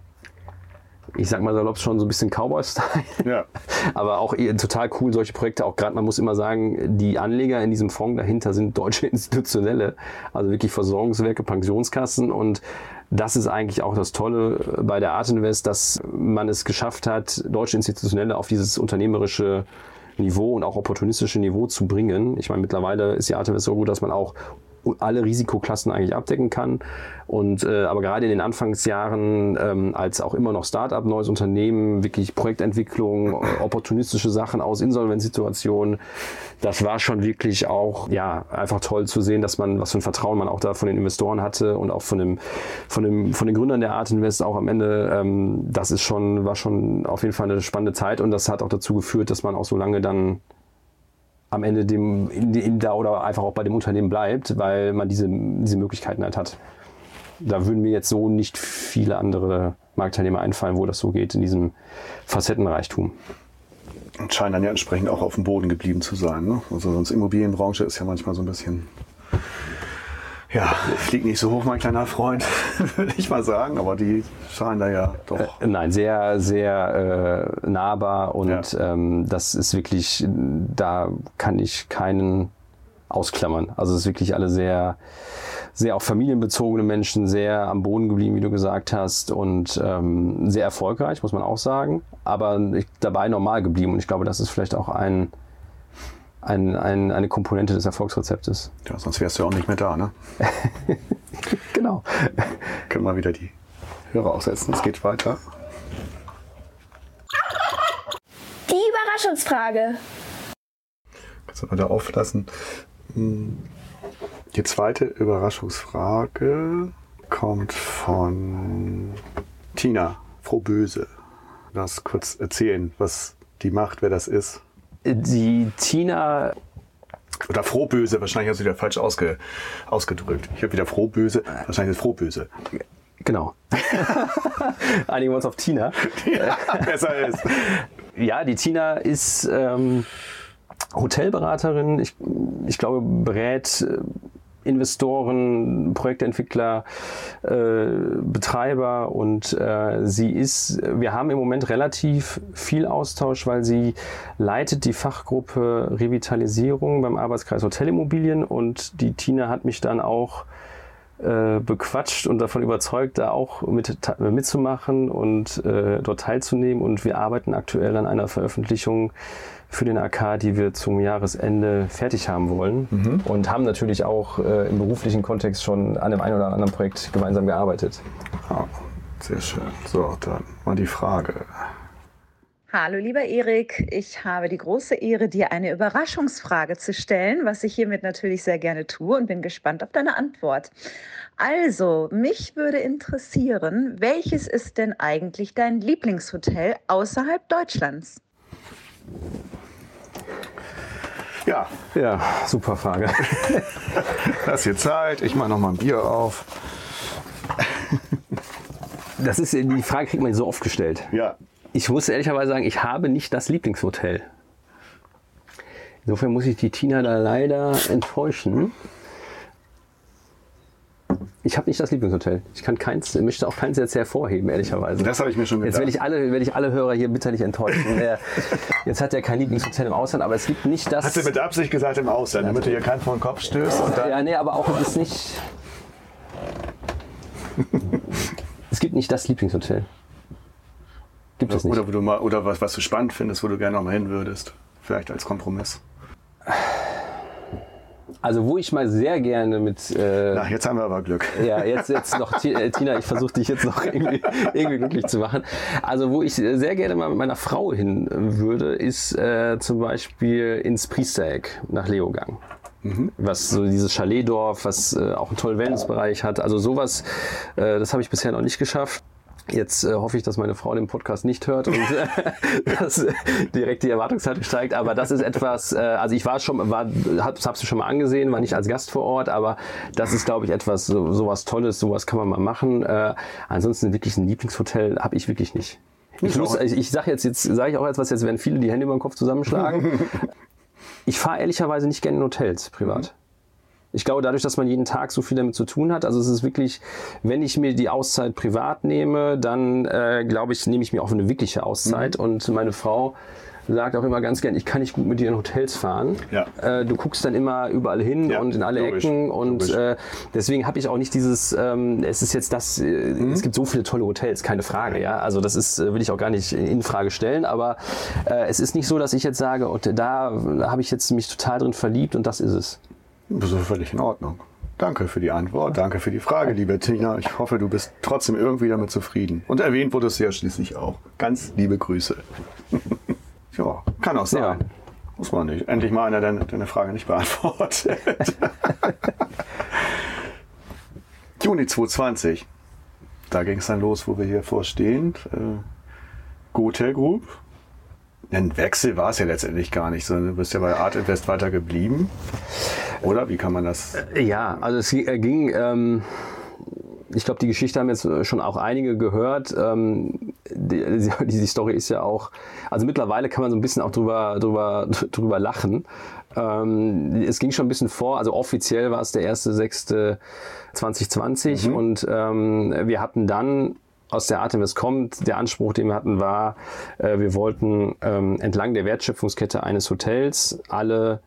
ich sag mal salopp schon so ein bisschen Cowboy-Style. Ja. Aber auch total cool, solche Projekte. Auch gerade, man muss immer sagen, die Anleger in diesem Fonds dahinter sind deutsche Institutionelle, also wirklich Versorgungswerke, Pensionskassen. Und das ist eigentlich auch das Tolle bei der Art Invest, dass man es geschafft hat, deutsche Institutionelle auf dieses unternehmerische Niveau und auch opportunistische Niveau zu bringen. Ich meine, mittlerweile ist die Art Invest so gut, dass man auch alle Risikoklassen eigentlich abdecken kann. Und äh, aber gerade in den Anfangsjahren, ähm, als auch immer noch Start-up, neues Unternehmen, wirklich Projektentwicklung, äh, opportunistische Sachen aus Insolvenzsituationen, das war schon wirklich auch ja einfach toll zu sehen, dass man was für ein Vertrauen man auch da von den Investoren hatte und auch von dem von dem von den Gründern der Art Invest auch am Ende. Ähm, das ist schon war schon auf jeden Fall eine spannende Zeit und das hat auch dazu geführt, dass man auch so lange dann am Ende dem, in, in da oder einfach auch bei dem Unternehmen bleibt, weil man diese, diese Möglichkeiten halt hat. Da würden mir jetzt so nicht viele andere Marktteilnehmer einfallen, wo das so geht in diesem Facettenreichtum. Und scheinen dann ja entsprechend auch auf dem Boden geblieben zu sein. Ne? Also sonst Immobilienbranche ist ja manchmal so ein bisschen ja, fliegt nicht so hoch, mein kleiner Freund, würde ich mal sagen, aber die scheinen da ja doch. Äh, nein, sehr, sehr äh, nahbar und ja. ähm, das ist wirklich, da kann ich keinen ausklammern. Also es ist wirklich alle sehr, sehr auch familienbezogene Menschen, sehr am Boden geblieben, wie du gesagt hast, und ähm, sehr erfolgreich, muss man auch sagen, aber dabei normal geblieben. Und ich glaube, das ist vielleicht auch ein ein, ein, eine Komponente des Erfolgsrezeptes. Ja, sonst wärst du ja auch nicht mehr da, ne? genau. Können wir wieder die Hörer aussetzen. Es geht weiter. Die Überraschungsfrage. Kannst du mal da auflassen. Hm. Die zweite Überraschungsfrage kommt von Tina, Frau Böse. Lass kurz erzählen, was die macht, wer das ist die Tina oder frohböse, wahrscheinlich hast du wieder falsch ausge, ausgedrückt. Ich habe wieder frohböse, wahrscheinlich ist frohböse. Genau. Einigen wir uns auf Tina. Ja, besser ist. Ja, die Tina ist ähm, Hotelberaterin. Ich, ich glaube, berät äh, Investoren, Projektentwickler, äh, Betreiber und äh, sie ist, wir haben im Moment relativ viel Austausch, weil sie leitet die Fachgruppe Revitalisierung beim Arbeitskreis Hotelimmobilien und die Tina hat mich dann auch äh, bequatscht und davon überzeugt, da auch mit, mitzumachen und äh, dort teilzunehmen. Und wir arbeiten aktuell an einer Veröffentlichung für den AK, die wir zum Jahresende fertig haben wollen. Mhm. Und haben natürlich auch äh, im beruflichen Kontext schon an dem einen oder anderen Projekt gemeinsam gearbeitet. Oh, sehr schön. So, dann mal die Frage. Hallo lieber Erik, ich habe die große Ehre, dir eine Überraschungsfrage zu stellen, was ich hiermit natürlich sehr gerne tue und bin gespannt auf deine Antwort. Also, mich würde interessieren, welches ist denn eigentlich dein Lieblingshotel außerhalb Deutschlands? Ja. Ja, super Frage. Lass dir Zeit, ich mache noch mal ein Bier auf. Das ist die Frage kriegt man so oft gestellt. Ja. Ich muss ehrlicherweise sagen, ich habe nicht das Lieblingshotel. Insofern muss ich die Tina da leider enttäuschen. Ich habe nicht das Lieblingshotel. Ich kann keins, möchte auch keins jetzt hervorheben, ehrlicherweise. Das habe ich mir schon gedacht. Jetzt werde ich alle, werde ich alle Hörer hier bitterlich enttäuschen. jetzt hat er kein Lieblingshotel im Ausland, aber es gibt nicht das. Hast du mit Absicht gesagt im Ausland, damit du hier keinen vor den Kopf stößt? Ja, nee, aber auch es ist nicht. es gibt nicht das Lieblingshotel. Gibt oder, es nicht. Oder, wo du mal, oder was, was du spannend findest, wo du gerne noch mal hin würdest. Vielleicht als Kompromiss. Also wo ich mal sehr gerne mit... Äh, Na, jetzt haben wir aber Glück. Ja, jetzt, jetzt noch, äh, Tina, ich versuche dich jetzt noch irgendwie, irgendwie glücklich zu machen. Also wo ich sehr gerne mal mit meiner Frau hin würde, ist äh, zum Beispiel ins Priestereck nach Leogang. Mhm. Was so dieses Chaletdorf, was äh, auch einen tollen Wellnessbereich hat. Also sowas, äh, das habe ich bisher noch nicht geschafft. Jetzt äh, hoffe ich, dass meine Frau den Podcast nicht hört und äh, dass äh, direkt die Erwartungshaltung steigt. Aber das ist etwas, äh, also ich war schon, war, hab, hab's schon mal angesehen, war nicht als Gast vor Ort, aber das ist, glaube ich, etwas, so, sowas Tolles, sowas kann man mal machen. Äh, ansonsten wirklich ein Lieblingshotel habe ich wirklich nicht. Ich, muss, ich, ich sage jetzt, jetzt sage ich auch etwas, jetzt werden viele die Hände über den Kopf zusammenschlagen. ich fahre ehrlicherweise nicht gerne in Hotels privat. Ich glaube, dadurch, dass man jeden Tag so viel damit zu tun hat, also es ist wirklich, wenn ich mir die Auszeit privat nehme, dann äh, glaube ich, nehme ich mir auch eine wirkliche Auszeit. Mhm. Und meine Frau sagt auch immer ganz gern, ich kann nicht gut mit dir in Hotels fahren. Ja. Äh, du guckst dann immer überall hin ja, und in alle logisch, Ecken und äh, deswegen habe ich auch nicht dieses, ähm, es ist jetzt das, äh, mhm. es gibt so viele tolle Hotels, keine Frage, ja. Also das ist, äh, will ich auch gar nicht in Frage stellen, aber äh, es ist nicht so, dass ich jetzt sage, und da habe ich jetzt mich total drin verliebt und das ist es. Das ist völlig in Ordnung. Danke für die Antwort, danke für die Frage, liebe Tina. Ich hoffe, du bist trotzdem irgendwie damit zufrieden. Und erwähnt wurdest du ja schließlich auch. Ganz liebe Grüße. Ja, kann auch sein. Ja. Muss man nicht. Endlich mal einer deine, deine Frage nicht beantwortet. Juni 2020. Da ging es dann los, wo wir hier vorstehen. Äh, Gotel Group. Ein Wechsel war es ja letztendlich gar nicht, sondern du bist ja bei Art Invest weiter geblieben. Oder wie kann man das? Ja, also es ging. Ähm ich glaube, die Geschichte haben jetzt äh, schon auch einige gehört. Ähm, die, die, Story ist ja auch, also mittlerweile kann man so ein bisschen auch drüber, drüber, drüber lachen. Ähm, es ging schon ein bisschen vor, also offiziell war es der 1.6.2020 mhm. und ähm, wir hatten dann aus der Artemis kommt, der Anspruch, den wir hatten, war, äh, wir wollten ähm, entlang der Wertschöpfungskette eines Hotels alle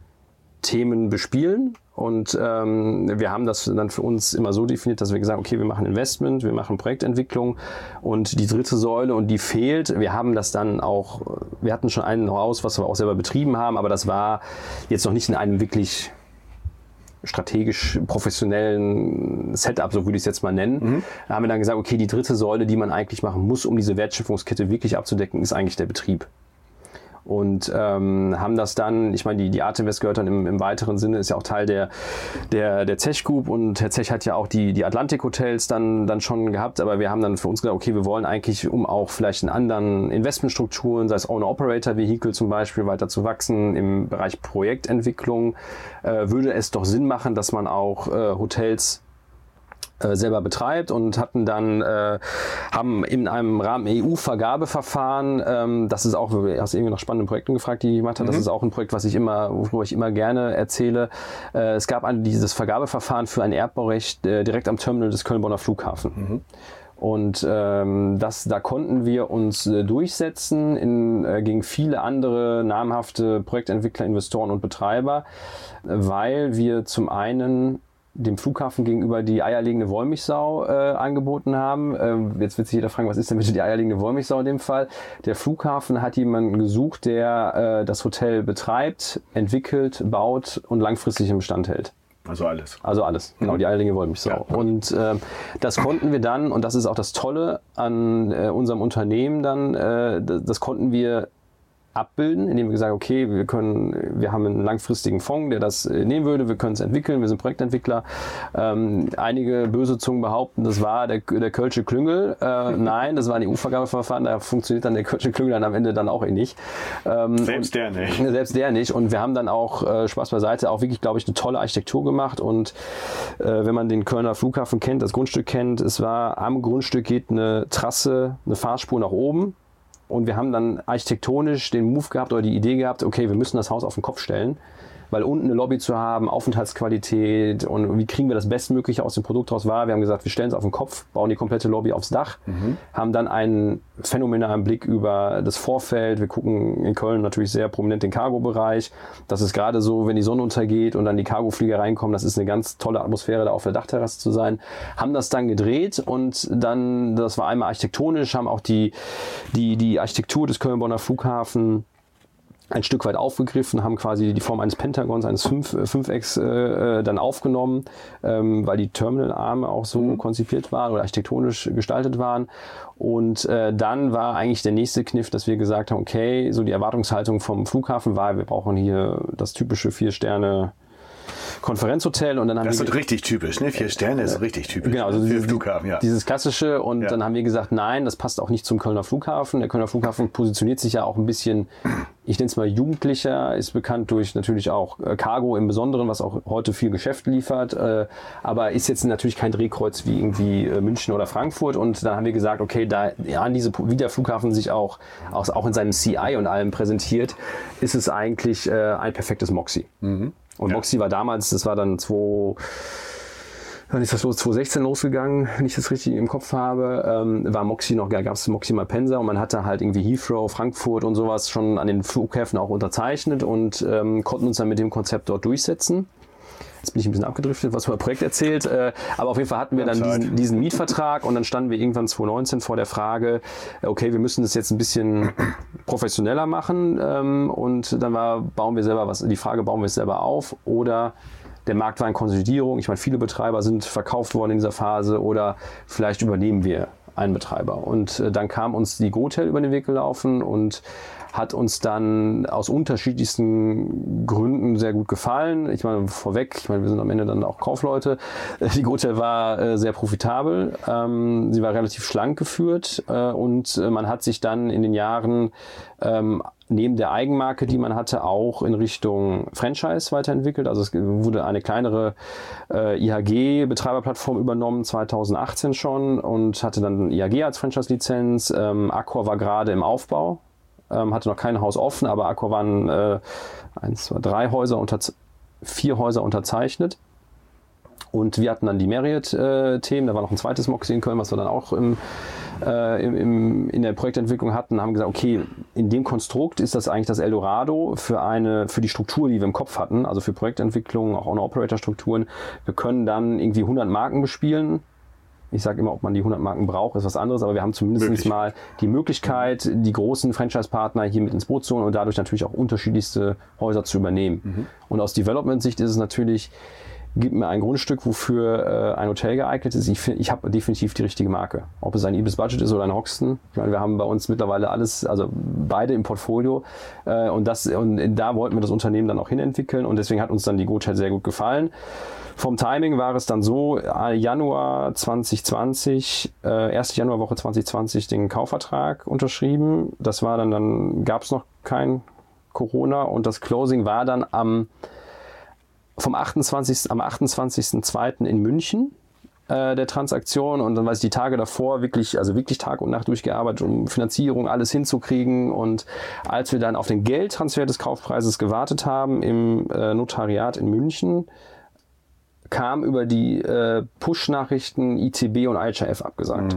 Themen bespielen. Und ähm, wir haben das dann für uns immer so definiert, dass wir gesagt haben, okay, wir machen Investment, wir machen Projektentwicklung und die dritte Säule und die fehlt. Wir haben das dann auch, wir hatten schon einen Haus, was wir auch selber betrieben haben, aber das war jetzt noch nicht in einem wirklich strategisch professionellen Setup, so würde ich es jetzt mal nennen. Mhm. Da haben wir dann gesagt, okay, die dritte Säule, die man eigentlich machen muss, um diese Wertschöpfungskette wirklich abzudecken, ist eigentlich der Betrieb und ähm, haben das dann, ich meine, die, die Artemis gehört dann im, im weiteren Sinne, ist ja auch Teil der, der, der Zech Group. Und Herr Zech hat ja auch die, die Atlantik Hotels dann, dann schon gehabt, aber wir haben dann für uns gesagt, okay, wir wollen eigentlich, um auch vielleicht in anderen Investmentstrukturen, sei es Owner-Operator-Vehikel zum Beispiel, weiter zu wachsen, im Bereich Projektentwicklung, äh, würde es doch Sinn machen, dass man auch äh, Hotels äh, selber betreibt und hatten dann äh, haben in einem Rahmen EU-Vergabeverfahren, ähm, das ist auch, du hast irgendwie nach spannenden Projekten gefragt, die ich gemacht habe, mhm. das ist auch ein Projekt, was ich immer, worüber ich immer gerne erzähle. Äh, es gab ein, dieses Vergabeverfahren für ein Erbbaurecht äh, direkt am Terminal des Köln-Bonner Flughafen. Mhm. Und ähm, das, da konnten wir uns äh, durchsetzen in, äh, gegen viele andere namhafte Projektentwickler, Investoren und Betreiber, weil wir zum einen dem Flughafen gegenüber die eierlegende Wollmilchsau äh, angeboten haben. Ähm, jetzt wird sich jeder fragen, was ist denn bitte die eierlegende Wollmilchsau in dem Fall? Der Flughafen hat jemanden gesucht, der äh, das Hotel betreibt, entwickelt, baut und langfristig im Bestand hält. Also alles. Also alles, genau, die eierlegende Wollmilchsau. Ja. Und äh, das konnten wir dann, und das ist auch das Tolle an äh, unserem Unternehmen dann, äh, das konnten wir abbilden, indem wir gesagt okay, wir können, wir haben einen langfristigen Fonds, der das äh, nehmen würde, wir können es entwickeln, wir sind Projektentwickler. Ähm, einige böse Zungen behaupten, das war der, der Kölsche Klüngel. Äh, nein, das war ein EU-Vergabeverfahren, da funktioniert dann der Kölsche Klüngel dann am Ende dann auch eh nicht. Ähm, selbst der nicht. Selbst der nicht. Und wir haben dann auch, äh, Spaß beiseite, auch wirklich, glaube ich, eine tolle Architektur gemacht. Und äh, wenn man den Kölner Flughafen kennt, das Grundstück kennt, es war am Grundstück geht eine Trasse, eine Fahrspur nach oben und wir haben dann architektonisch den Move gehabt oder die Idee gehabt, okay, wir müssen das Haus auf den Kopf stellen weil unten eine Lobby zu haben, Aufenthaltsqualität und wie kriegen wir das Bestmögliche aus dem Produkt raus war. Wir haben gesagt, wir stellen es auf den Kopf, bauen die komplette Lobby aufs Dach, mhm. haben dann einen phänomenalen Blick über das Vorfeld. Wir gucken in Köln natürlich sehr prominent den Cargo-Bereich. Das ist gerade so, wenn die Sonne untergeht und dann die Cargoflieger reinkommen, das ist eine ganz tolle Atmosphäre, da auf der Dachterrasse zu sein. Haben das dann gedreht und dann, das war einmal architektonisch, haben auch die, die, die Architektur des Köln-Bonner Flughafen ein Stück weit aufgegriffen, haben quasi die Form eines Pentagons, eines Fünf, äh, Fünfecks äh, äh, dann aufgenommen, ähm, weil die Terminalarme auch so mhm. konzipiert waren oder architektonisch gestaltet waren. Und äh, dann war eigentlich der nächste Kniff, dass wir gesagt haben, okay, so die Erwartungshaltung vom Flughafen war, wir brauchen hier das typische vier Sterne Konferenzhotel und dann haben das wir ist richtig typisch, ne? Vier Sterne ist richtig typisch. Genau, also dieses, Flughafen, ja. dieses klassische und ja. dann haben wir gesagt, nein, das passt auch nicht zum Kölner Flughafen. Der Kölner Flughafen positioniert sich ja auch ein bisschen, ich nenne es mal jugendlicher, ist bekannt durch natürlich auch äh, Cargo im Besonderen, was auch heute viel Geschäft liefert, äh, aber ist jetzt natürlich kein Drehkreuz wie irgendwie äh, München oder Frankfurt und dann haben wir gesagt, okay, da an diese wie der Flughafen sich auch auch in seinem CI und allem präsentiert, ist es eigentlich ein perfektes Moxie. Mhm. Und Ja. Moxie war damals, das war dann 2, wann ist das los? 2016 losgegangen, wenn ich das richtig im Kopf habe, ähm, war Moxie noch, gab es Moxie Malpensa und man hatte halt irgendwie Heathrow, Frankfurt und sowas schon an den Flughäfen auch unterzeichnet und ähm, konnten uns dann mit dem Konzept dort durchsetzen. Jetzt bin ich ein bisschen abgedriftet, was über Projekt erzählt. Äh, aber auf jeden Fall hatten wir dann diesen, diesen Mietvertrag und dann standen wir irgendwann 2019 vor der Frage, äh, okay, wir müssen das jetzt ein bisschen professioneller machen ähm, und dann war, bauen wir selber was, die Frage, bauen wir es selber auf oder der Markt war in Konsolidierung. Ich meine, viele Betreiber sind verkauft worden in dieser Phase oder vielleicht übernehmen wir einen Betreiber. Und äh, dann kam uns die GoTel über den Weg gelaufen und hat uns dann aus unterschiedlichsten Gründen sehr gut gefallen. Ich meine, vorweg, ich meine, wir sind am Ende dann auch Kaufleute. Die GoTel war äh, sehr profitabel. Ähm, sie war relativ schlank geführt äh, und äh, man hat sich dann in den Jahren ähm, neben der Eigenmarke, die man hatte, auch in Richtung Franchise weiterentwickelt. Also es wurde eine kleinere äh, IHG-Betreiberplattform übernommen, 2018 schon und hatte dann IHG als Franchise-Lizenz. Ähm, Accor war gerade im Aufbau, ähm, hatte noch kein Haus offen, aber Accor waren äh, eins, zwei, drei Häuser unter vier Häuser unterzeichnet. Und wir hatten dann die Marriott-Themen, da war noch ein zweites Moxie in Köln, was wir dann auch im, äh, im, im, in der Projektentwicklung hatten, haben gesagt, okay, in dem Konstrukt ist das eigentlich das Eldorado für eine, für die Struktur, die wir im Kopf hatten, also für Projektentwicklung, auch Owner-Operator-Strukturen. Wir können dann irgendwie 100 Marken bespielen. Ich sage immer, ob man die 100 Marken braucht, ist was anderes, aber wir haben zumindest Möglich. mal die Möglichkeit, die großen Franchise-Partner hier mit ins Boot zu holen und dadurch natürlich auch unterschiedlichste Häuser zu übernehmen. Und aus Development-Sicht ist es natürlich, gib mir ein Grundstück, wofür äh, ein Hotel geeignet ist. Ich, ich habe definitiv die richtige Marke. Ob es ein Ibis Budget ist oder ein Hoxton. Ich meine, wir haben bei uns mittlerweile alles, also beide im Portfolio. Äh, und, das, und da wollten wir das Unternehmen dann auch hinentwickeln. Und deswegen hat uns dann die GoTel sehr gut gefallen. Vom Timing war es dann so, äh, Januar 2020, äh, erste Januarwoche 2020 den Kaufvertrag unterschrieben. Das war dann, dann gab es noch kein Corona und das Closing war dann am vom 28. am 28.02. in München äh, der Transaktion und dann weiß ich die Tage davor wirklich, also wirklich Tag und Nacht durchgearbeitet, um Finanzierung alles hinzukriegen und als wir dann auf den Geldtransfer des Kaufpreises gewartet haben im äh, Notariat in München, kam über die äh, Push-Nachrichten ITB und IHF abgesagt.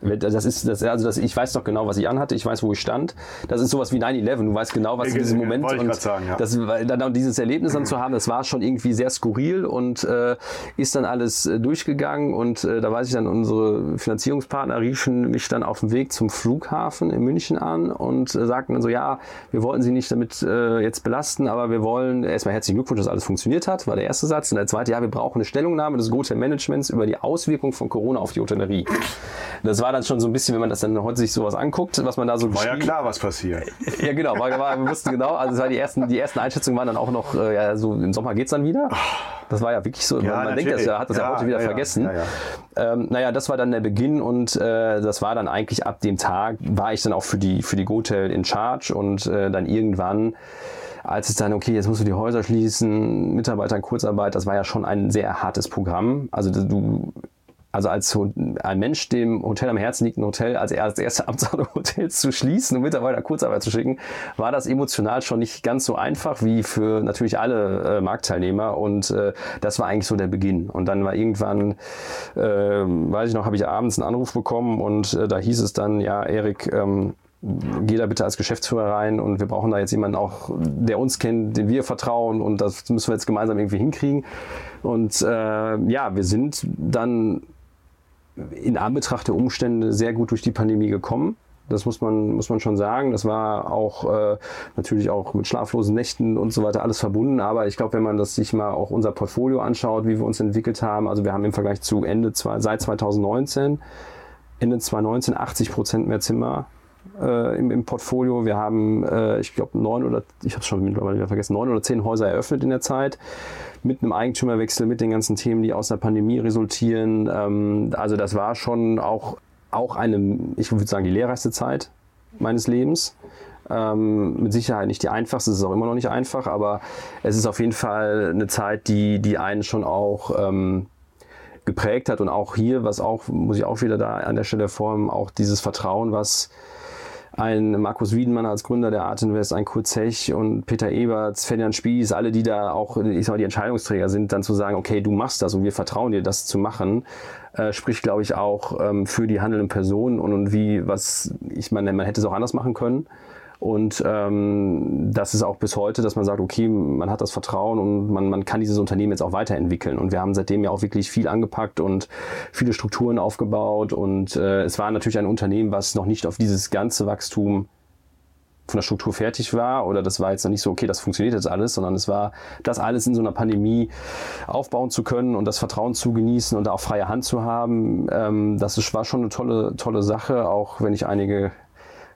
Das ist, das, also das, ich weiß doch genau, was ich anhatte, ich weiß, wo ich stand. Das ist sowas wie 9-11, du weißt genau, was in diesem Moment ich und sagen, ja. das, dann dieses Erlebnis dann zu haben, das war schon irgendwie sehr skurril und äh, ist dann alles äh, durchgegangen und äh, da weiß ich dann, unsere Finanzierungspartner riefen mich dann auf dem Weg zum Flughafen in München an und äh, sagten dann so, ja, wir wollten sie nicht damit äh, jetzt belasten, aber wir wollen erstmal herzlichen Glückwunsch, dass alles funktioniert hat, war der erste Satz. Und der zweite, ja, wir brauchen eine Stellungnahme des Hotel Managements über die Auswirkung von Corona auf die Hotellerie. Das war dann schon so ein bisschen, wenn man das dann heute sich sowas anguckt, was man da so War ja klar, was passiert. ja, genau, war, war, wir wussten genau, also es war die ersten, die ersten Einschätzungen waren dann auch noch, äh, ja, so im Sommer geht's dann wieder. Das war ja wirklich so, Ja, man, man denkt das ja, hat das ja, natürlich. heute wieder Ja, ja, vergessen. ja, ja. Ähm, naja, das war dann der Beginn und äh, das war dann eigentlich ab dem Tag, war ich dann auch für die, für die GoTel in Charge und äh, dann irgendwann als es dann, okay, jetzt musst du die Häuser schließen, Mitarbeiter in Kurzarbeit, das war ja schon ein sehr hartes Programm. Also du, also als ein Mensch, dem Hotel am Herzen liegt, ein Hotel als, als erste Amtshandlung Hotels zu schließen und Mitarbeiter Kurzarbeit zu schicken, war das emotional schon nicht ganz so einfach wie für natürlich alle äh, Marktteilnehmer. Und äh, das war eigentlich so der Beginn. Und dann war irgendwann, äh, weiß ich noch, habe ich abends einen Anruf bekommen und äh, da hieß es dann, ja, Erik, ähm, geh da bitte als Geschäftsführer rein und wir brauchen da jetzt jemanden auch, der uns kennt, den wir vertrauen und das müssen wir jetzt gemeinsam irgendwie hinkriegen. Und äh, ja, wir sind dann in Anbetracht der Umstände sehr gut durch die Pandemie gekommen. Das muss man, muss man schon sagen. Das war auch äh, natürlich auch mit schlaflosen Nächten und so weiter alles verbunden. Aber ich glaube, wenn man das sich mal auch unser Portfolio anschaut, wie wir uns entwickelt haben, also wir haben im Vergleich zu Ende zwei, seit 2019, Ende 2019 80 Prozent mehr Zimmer äh, im, im Portfolio. Wir haben, äh, ich glaube, neun oder, ich habe schon mittlerweile wieder vergessen, neun oder zehn Häuser eröffnet in der Zeit. Mit einem Eigentümerwechsel, mit den ganzen Themen, die aus der Pandemie resultieren. Ähm, also das war schon auch, auch eine, ich würde sagen, die lehrreichste Zeit meines Lebens. Ähm, mit Sicherheit nicht die einfachste, es ist auch immer noch nicht einfach, aber es ist auf jeden Fall eine Zeit, die, die einen schon auch ähm, geprägt hat und auch hier, was auch, muss ich auch wieder da an der Stelle formen, auch dieses Vertrauen, was ein Markus Wiedenmann als Gründer der Art Invest, ein Kurt Zech und Peter Eberts, Ferdinand Spieß, alle, die da auch, ich sag mal, die Entscheidungsträger sind, dann zu sagen, okay, du machst das und wir vertrauen dir, das zu machen, äh, spricht, glaube ich, auch ähm, für die handelnden Personen und, und wie, was, ich meine, man hätte es auch anders machen können. Und ähm, das ist auch bis heute, dass man sagt, okay, man hat das Vertrauen und man, man kann dieses Unternehmen jetzt auch weiterentwickeln. Und wir haben seitdem ja auch wirklich viel angepackt und viele Strukturen aufgebaut. Und äh, es war natürlich ein Unternehmen, was noch nicht auf dieses ganze Wachstum von der Struktur fertig war oder das war jetzt noch nicht so, okay, das funktioniert jetzt alles, sondern es war, das alles in so einer Pandemie aufbauen zu können und das Vertrauen zu genießen und da auch freie Hand zu haben, ähm, das ist, war schon eine tolle, tolle Sache, auch wenn ich einige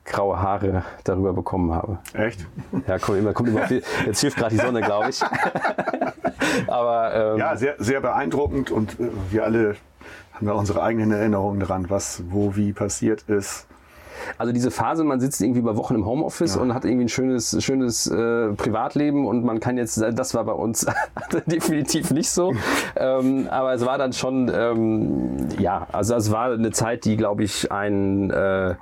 graue Haare darüber bekommen habe. Echt? Ja, kommt immer, kommt immer viel. Jetzt hilft gerade die Sonne, glaube ich. Aber ähm, ja, sehr, sehr beeindruckend und äh, wir alle haben ja unsere eigenen Erinnerungen daran, was wo wie passiert ist. Also diese Phase, man sitzt irgendwie über Wochen im Homeoffice ja. und hat irgendwie ein schönes, schönes äh, Privatleben und man kann jetzt, das war bei uns definitiv nicht so. ähm, aber es war dann schon, ähm, ja, also es war eine Zeit, die, glaube ich, ein äh,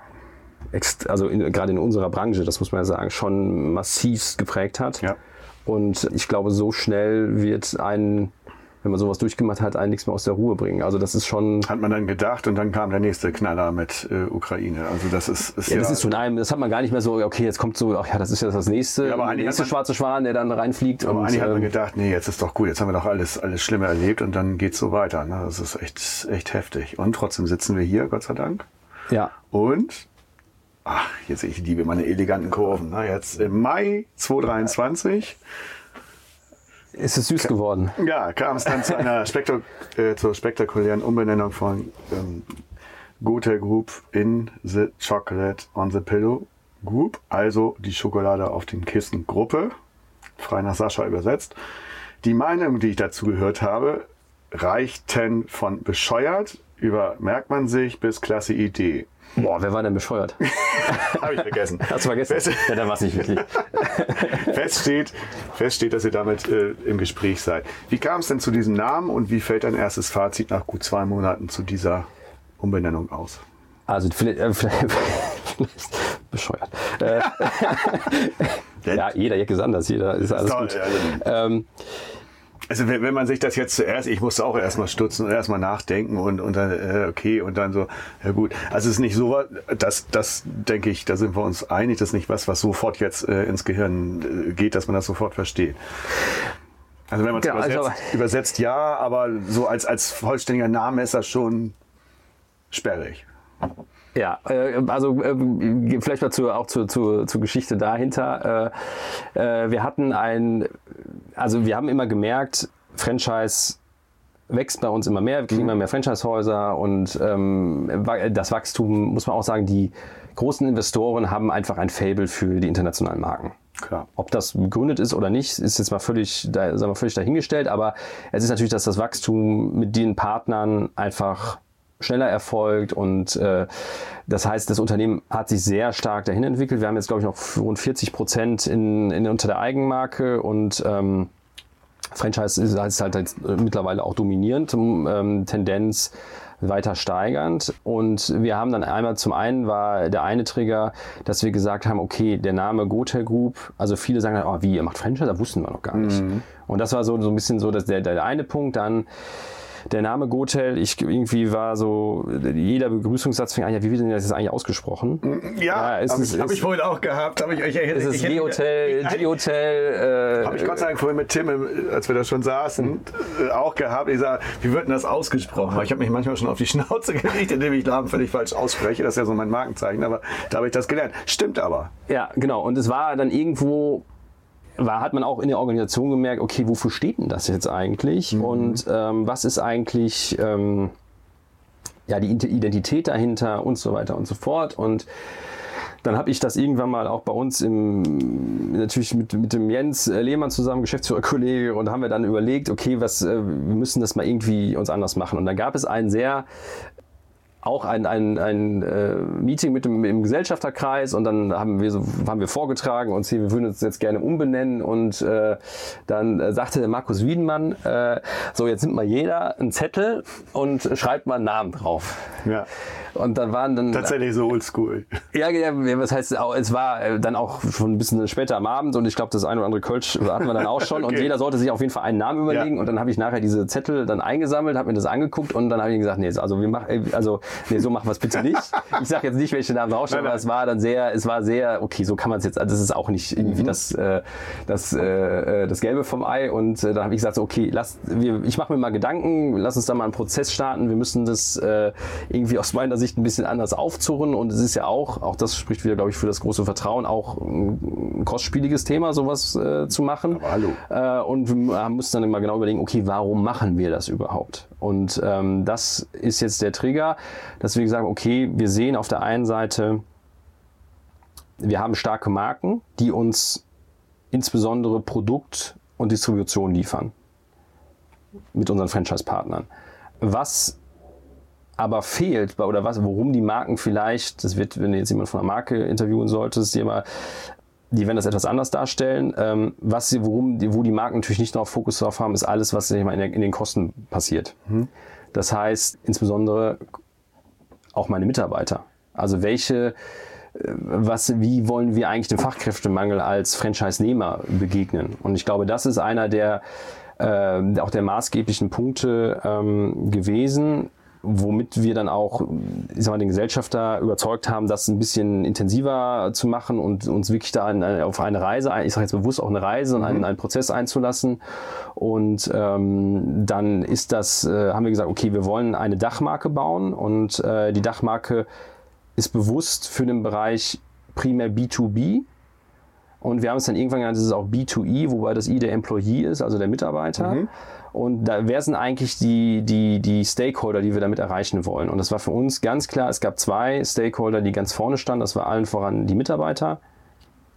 also in, gerade in unserer Branche, das muss man ja sagen, schon massivst geprägt hat. Ja. Und ich glaube, so schnell wird ein, wenn man sowas durchgemacht hat, einen nichts mehr aus der Ruhe bringen. Also das ist schon. Hat man dann gedacht und dann kam der nächste Knaller mit äh, Ukraine. Also das ist, ist ja, ja, das ist schon einem, das hat man gar nicht mehr so, okay, jetzt kommt so, ach ja, das ist ja das nächste, ja, aber der nächste man, schwarze Schwan, der dann reinfliegt. Aber und, eigentlich hat man ähm, gedacht, nee, jetzt ist doch gut, jetzt haben wir doch alles, alles Schlimme erlebt und dann geht's so weiter. Ne? Das ist echt, echt heftig. Und trotzdem sitzen wir hier, Gott sei Dank. Ja. Und ach, jetzt ich liebe meine eleganten Kurven. Na, jetzt im Mai 2023 ist es süß geworden. Ja, kam es dann zu einer spektak äh, zur spektakulären Umbenennung von ähm, Gotha Group in the Chocolate on the Pillow Group, also die Schokolade auf den Kissen Gruppe, frei nach Sascha übersetzt. Die Meinungen, die ich dazu gehört habe, reichten von bescheuert über merkt man sich bis klasse Idee. Boah, wer war denn bescheuert? Habe ich vergessen. Hast du vergessen? Fest, ja, dann war es nicht wirklich. fest, steht, fest steht, dass ihr damit äh, im Gespräch seid. Wie kam es denn zu diesem Namen und wie fällt dein erstes Fazit nach gut zwei Monaten zu dieser Umbenennung aus? Also vielleicht, äh, vielleicht, bescheuert. Äh, ja, jeder Jack ist anders, jeder ist alles gut. Ähm, also wenn, wenn man sich das jetzt zuerst, ich musste auch erstmal stutzen und erstmal nachdenken und, und dann, äh, okay, und dann so, ja gut. Also es ist nicht so, das, das denke ich, da sind wir uns einig, das ist nicht was, was sofort jetzt äh, ins Gehirn äh, geht, dass man das sofort versteht. Also wenn man es ja, übersetzt, also, übersetzt, ja, aber so als, als vollständiger Name ist das schon sperrig. Ja, äh, also äh, vielleicht mal zu, auch zur, zur, zur Geschichte dahinter. Äh, wir hatten ein, also wir haben immer gemerkt, Franchise wächst bei uns immer mehr, wir kriegen mhm. immer mehr Franchise-Häuser und ähm, das Wachstum, muss man auch sagen, die großen Investoren haben einfach ein Fable für die internationalen Marken. Klar. Ob das begründet ist oder nicht, ist jetzt mal völlig, da, sagen wir, völlig dahingestellt, aber es ist natürlich, dass das Wachstum mit den Partnern einfach schneller erfolgt und äh, das heißt, das Unternehmen hat sich sehr stark dahin entwickelt. Wir haben jetzt, glaube ich, noch rund 40 Prozent in, in, unter der Eigenmarke und ähm, Franchise ist, ist halt jetzt mittlerweile auch dominierend, ähm, Tendenz weiter steigernd. Und wir haben dann einmal zum einen war der eine Trigger, dass wir gesagt haben, okay, der Name Gotel Group, also viele sagen, oh, wie, ihr macht Franchise? Da wussten wir noch gar nicht. Mhm. Und das war so, so ein bisschen so dass der, der eine Punkt. Dann der Name Gotel, ich irgendwie war so, jeder Begrüßungssatz fing an, ja, wie wird denn das jetzt eigentlich ausgesprochen? Ja, ja habe ich, hab ich vorhin auch gehabt. Hab ich, ich, ich, es ist G-Hotel, G-Hotel. Äh, habe ich Gott sei Dank vorhin mit Tim, als wir da schon saßen, äh, auch gehabt. Ich sage, wie wird denn das ausgesprochen? Weil ich habe mich manchmal schon auf die Schnauze gelegt, indem ich Namen völlig falsch ausspreche. Das ist ja so mein Markenzeichen, aber da habe ich das gelernt. Stimmt aber. Ja, genau. Und es war dann irgendwo war, hat man auch in der Organisation gemerkt, okay, wofür steht denn das jetzt eigentlich? Mhm. Und ähm, was ist eigentlich ähm, ja, die Identität dahinter und so weiter und so fort. Und dann habe ich das irgendwann mal auch bei uns im, natürlich mit, mit dem Jens Lehmann zusammen, Geschäftsführerkollege, und haben wir dann überlegt, okay, was, äh, wir müssen das mal irgendwie uns anders machen. Und da gab es einen sehr auch ein, ein, ein äh, Meeting mit dem im Gesellschafterkreis und dann haben wir so haben wir vorgetragen und wir würden uns jetzt gerne umbenennen und äh, dann äh, sagte der Markus Wiedenmann äh, so jetzt nimmt mal jeder einen Zettel und schreibt mal einen Namen drauf. Ja. Und dann waren dann Tatsächlich so oldschool. ja, ja, was heißt, es war äh, dann auch schon ein bisschen später am Abend und ich glaube, das eine oder andere Kölsch hatten wir dann auch schon und Okay. jeder sollte sich auf jeden Fall einen Namen überlegen Ja. und dann habe ich nachher diese Zettel dann eingesammelt, habe mir das angeguckt und dann habe ich gesagt, nee, also wir machen, also nee, so machen wir es bitte nicht. Ich sage jetzt nicht, welche Namen draufstehen, aber es war dann sehr, es war sehr, okay, so kann man es jetzt, also das ist auch nicht Mhm. irgendwie das, äh, das, äh, äh, das Gelbe vom Ei und äh, dann habe ich gesagt, so, okay, lass, wir, ich mache mir mal Gedanken, lass uns da mal einen Prozess starten, wir müssen das äh, irgendwie aus meiner Sicht ein bisschen anders aufzurren und es ist ja auch, auch das spricht wieder, glaube ich, für das große Vertrauen, auch ein kostspieliges Thema, sowas äh, zu machen. Aber hallo. Äh, und wir mussten dann mal genau überlegen, okay, warum machen wir das überhaupt? Und ähm, das ist jetzt der Trigger, dass wir gesagt haben, okay, wir sehen auf der einen Seite, wir haben starke Marken, die uns insbesondere Produkt und Distribution liefern mit unseren Franchise-Partnern. Was aber fehlt, bei- oder was, worum die Marken vielleicht, das wird, wenn du jetzt jemand von einer Marke interviewen solltest, die immer, die werden das etwas anders darstellen. Ähm, was sie, worum, die, wo die Marken natürlich nicht noch Fokus drauf haben, ist alles, was in, der, in den Kosten passiert. Das heißt, insbesondere auch meine Mitarbeiter. Also welche, äh, was, wie wollen wir eigentlich dem Fachkräftemangel als Franchise-Nehmer begegnen? Und ich glaube, das ist einer der äh, auch der maßgeblichen Punkte ähm, gewesen, womit wir dann auch ich sag mal, den Gesellschafter überzeugt haben, das ein bisschen intensiver zu machen und uns wirklich da in, auf eine Reise, ich sage jetzt bewusst auch eine Reise und einen, einen Prozess einzulassen. Und ähm, dann ist das, äh, haben wir gesagt, okay, wir wollen eine Dachmarke bauen und äh, die Dachmarke ist bewusst für den Bereich primär B2B. Und wir haben es dann irgendwann genannt, das ist auch B2E, wobei das I der Employee ist, also der Mitarbeiter. Und da, wer sind eigentlich die, die, die Stakeholder, die wir damit erreichen wollen? Und das war für uns ganz klar, es gab zwei Stakeholder, die ganz vorne standen. Das war allen voran die Mitarbeiter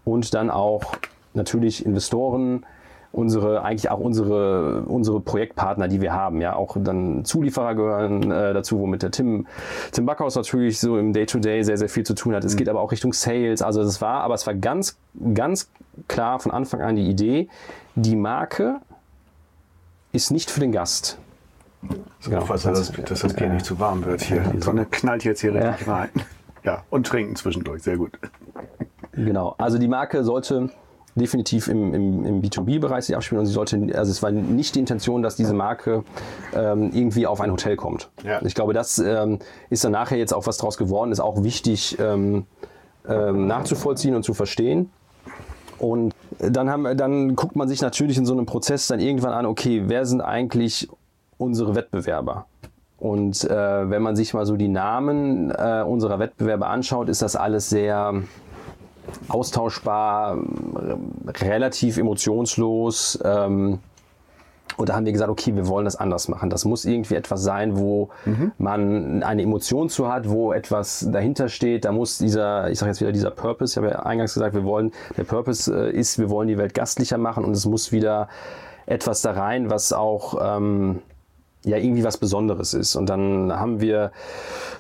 und dann auch natürlich Investoren, unsere, eigentlich auch unsere, unsere Projektpartner, die wir haben. Ja, auch dann Zulieferer gehören äh, dazu, womit der Tim, Tim Backhaus natürlich so im Day-to-Day sehr, sehr viel zu tun hat. Es geht aber auch Richtung Sales. Also das war, aber es war ganz, ganz klar von Anfang an die Idee, die Marke ist nicht für den Gast. So, Aufpassen, dass, dass das Bier nicht zu warm wird hier. Die Sonne knallt jetzt hier richtig rein. Ja, und trinken zwischendurch, sehr gut. Genau. Also die Marke sollte definitiv im, im, im B2B-Bereich sich abspielen und sie sollte, also es war nicht die Intention, dass diese Marke ähm, irgendwie auf ein Hotel kommt. Ja. Ich glaube, das ähm, ist dann nachher jetzt auch was draus geworden, ist auch wichtig ähm, ähm, nachzuvollziehen und zu verstehen. Und dann, haben, dann guckt man sich natürlich in so einem Prozess dann irgendwann an, okay, wer sind eigentlich unsere Wettbewerber? Und äh, wenn man sich mal so die Namen äh, unserer Wettbewerber anschaut, ist das alles sehr austauschbar, relativ emotionslos. Ähm, und da haben wir gesagt, okay, wir wollen das anders machen. Das muss irgendwie etwas sein, wo man eine Emotion zu hat, wo etwas dahinter steht. Da muss dieser, ich sage jetzt wieder dieser Purpose, ich habe ja eingangs gesagt, wir wollen, der Purpose äh, ist, wir wollen die Welt gastlicher machen und es muss wieder etwas da rein, was auch ähm, ja irgendwie was Besonderes ist. Und dann haben wir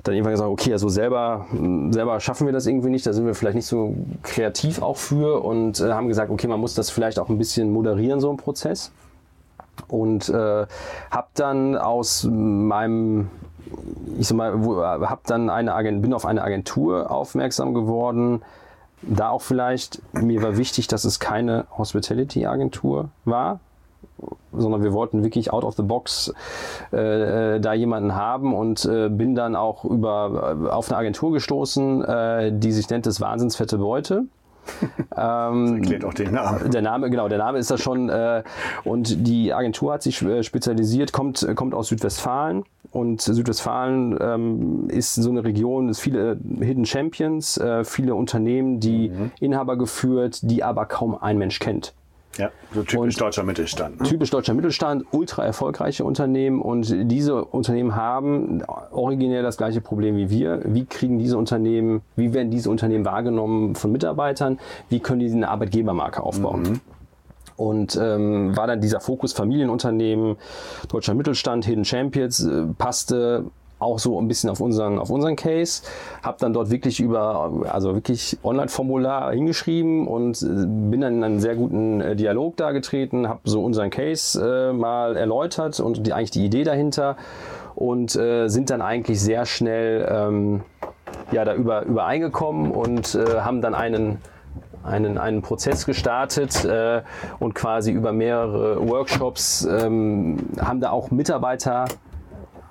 dann irgendwann gesagt, okay, also selber, selber schaffen wir das irgendwie nicht, da sind wir vielleicht nicht so kreativ auch für und äh, haben gesagt, okay, man muss das vielleicht auch ein bisschen moderieren, so ein Prozess. Und äh, habe dann aus meinem, ich sag mal, wo- hab dann eine Agent, bin auf eine Agentur aufmerksam geworden. Da auch vielleicht, mir war wichtig, dass es keine Hospitality-Agentur war, sondern wir wollten wirklich out of the box äh, äh, da jemanden haben und äh, bin dann auch über äh, auf eine Agentur gestoßen, äh, die sich nennt das Wahnsinnsfette Beute. ähm, Erklärt auch den Namen. der Name, genau, der Name ist da schon. Äh, und die Agentur hat sich äh, spezialisiert, kommt, kommt aus Südwestfalen. Und Südwestfalen ähm, ist so eine Region, es viele Hidden Champions, äh, viele Unternehmen, die Inhaber geführt, die aber kaum ein Mensch kennt. Ja, so typisch Und- deutscher Mittelstand. Ne? Typisch deutscher Mittelstand, ultra erfolgreiche Unternehmen und diese Unternehmen haben originär das gleiche Problem wie wir. Wie kriegen diese Unternehmen, wie werden diese Unternehmen wahrgenommen von Mitarbeitern? Wie können die eine Arbeitgebermarke aufbauen? Und ähm, war dann dieser Fokus Familienunternehmen, deutscher Mittelstand, Hidden Champions, äh, passte auch so ein bisschen auf unseren, auf unseren Case, habe dann dort wirklich über, also wirklich Online-Formular hingeschrieben und äh, bin dann in einen sehr guten äh, Dialog da getreten, habe so unseren Case äh, mal erläutert und die, eigentlich die Idee dahinter und äh, sind dann eigentlich sehr schnell ähm, ja, da über, übereingekommen und äh, haben dann einen einen, einen Prozess gestartet äh, und quasi über mehrere Workshops ähm, haben da auch Mitarbeiter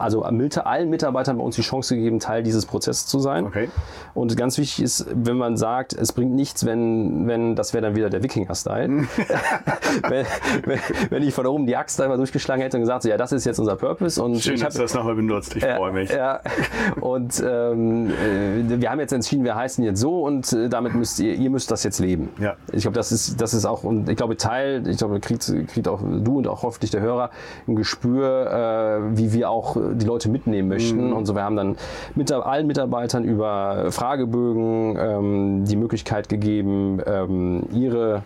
also allen Mitarbeitern bei uns die Chance gegeben, Teil dieses Prozesses zu sein. Okay. Und ganz wichtig ist, wenn man sagt, es bringt nichts, wenn, wenn das wäre dann wieder der Wikinger-Style. wenn, wenn, wenn, ich von oben die Axt einmal durchgeschlagen hätte und gesagt, so, ja, das ist jetzt unser Purpose. Und Schön, ich dass du das nochmal benutzt. Ich äh, freue mich. Ja, und ähm, äh, wir haben jetzt entschieden, wir heißen jetzt so und äh, damit müsst ihr, ihr müsst das jetzt leben. Ja. Ich glaube, das ist, das ist auch, und ich glaube, Teil, ich glaube, kriegt, kriegt auch du und auch hoffentlich der Hörer ein Gespür, äh, wie wir auch die Leute mitnehmen möchten. Mhm. Und so, wir haben dann mit allen Mitarbeitern über Fragebögen ähm, die Möglichkeit gegeben, ähm, ihre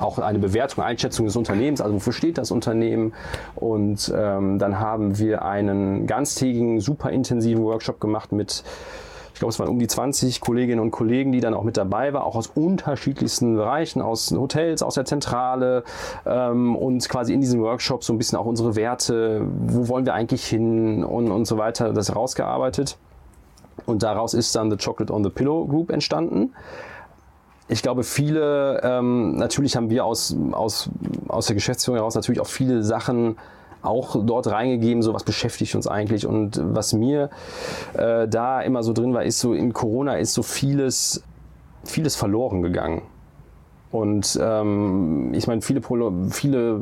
auch eine Bewertung, Einschätzung des Unternehmens, also wofür steht das Unternehmen. Und ähm, dann haben wir einen ganztägigen, super intensiven Workshop gemacht mit glaube, es waren um die 20 Kolleginnen und Kollegen, die dann auch mit dabei waren, auch aus unterschiedlichsten Bereichen, aus Hotels, aus der Zentrale ähm, und quasi in diesem Workshop so ein bisschen auch unsere Werte, wo wollen wir eigentlich hin und, und so weiter, das rausgearbeitet. Und daraus ist dann The Chocolate on the Pillow Group entstanden. Ich glaube, viele, ähm, natürlich haben wir aus, aus, aus der Geschäftsführung heraus natürlich auch viele Sachen auch dort reingegeben, so was beschäftigt uns eigentlich. Und was mir äh, da immer so drin war, ist so in Corona ist so vieles, vieles verloren gegangen. Und ähm, ich meine, viele, viele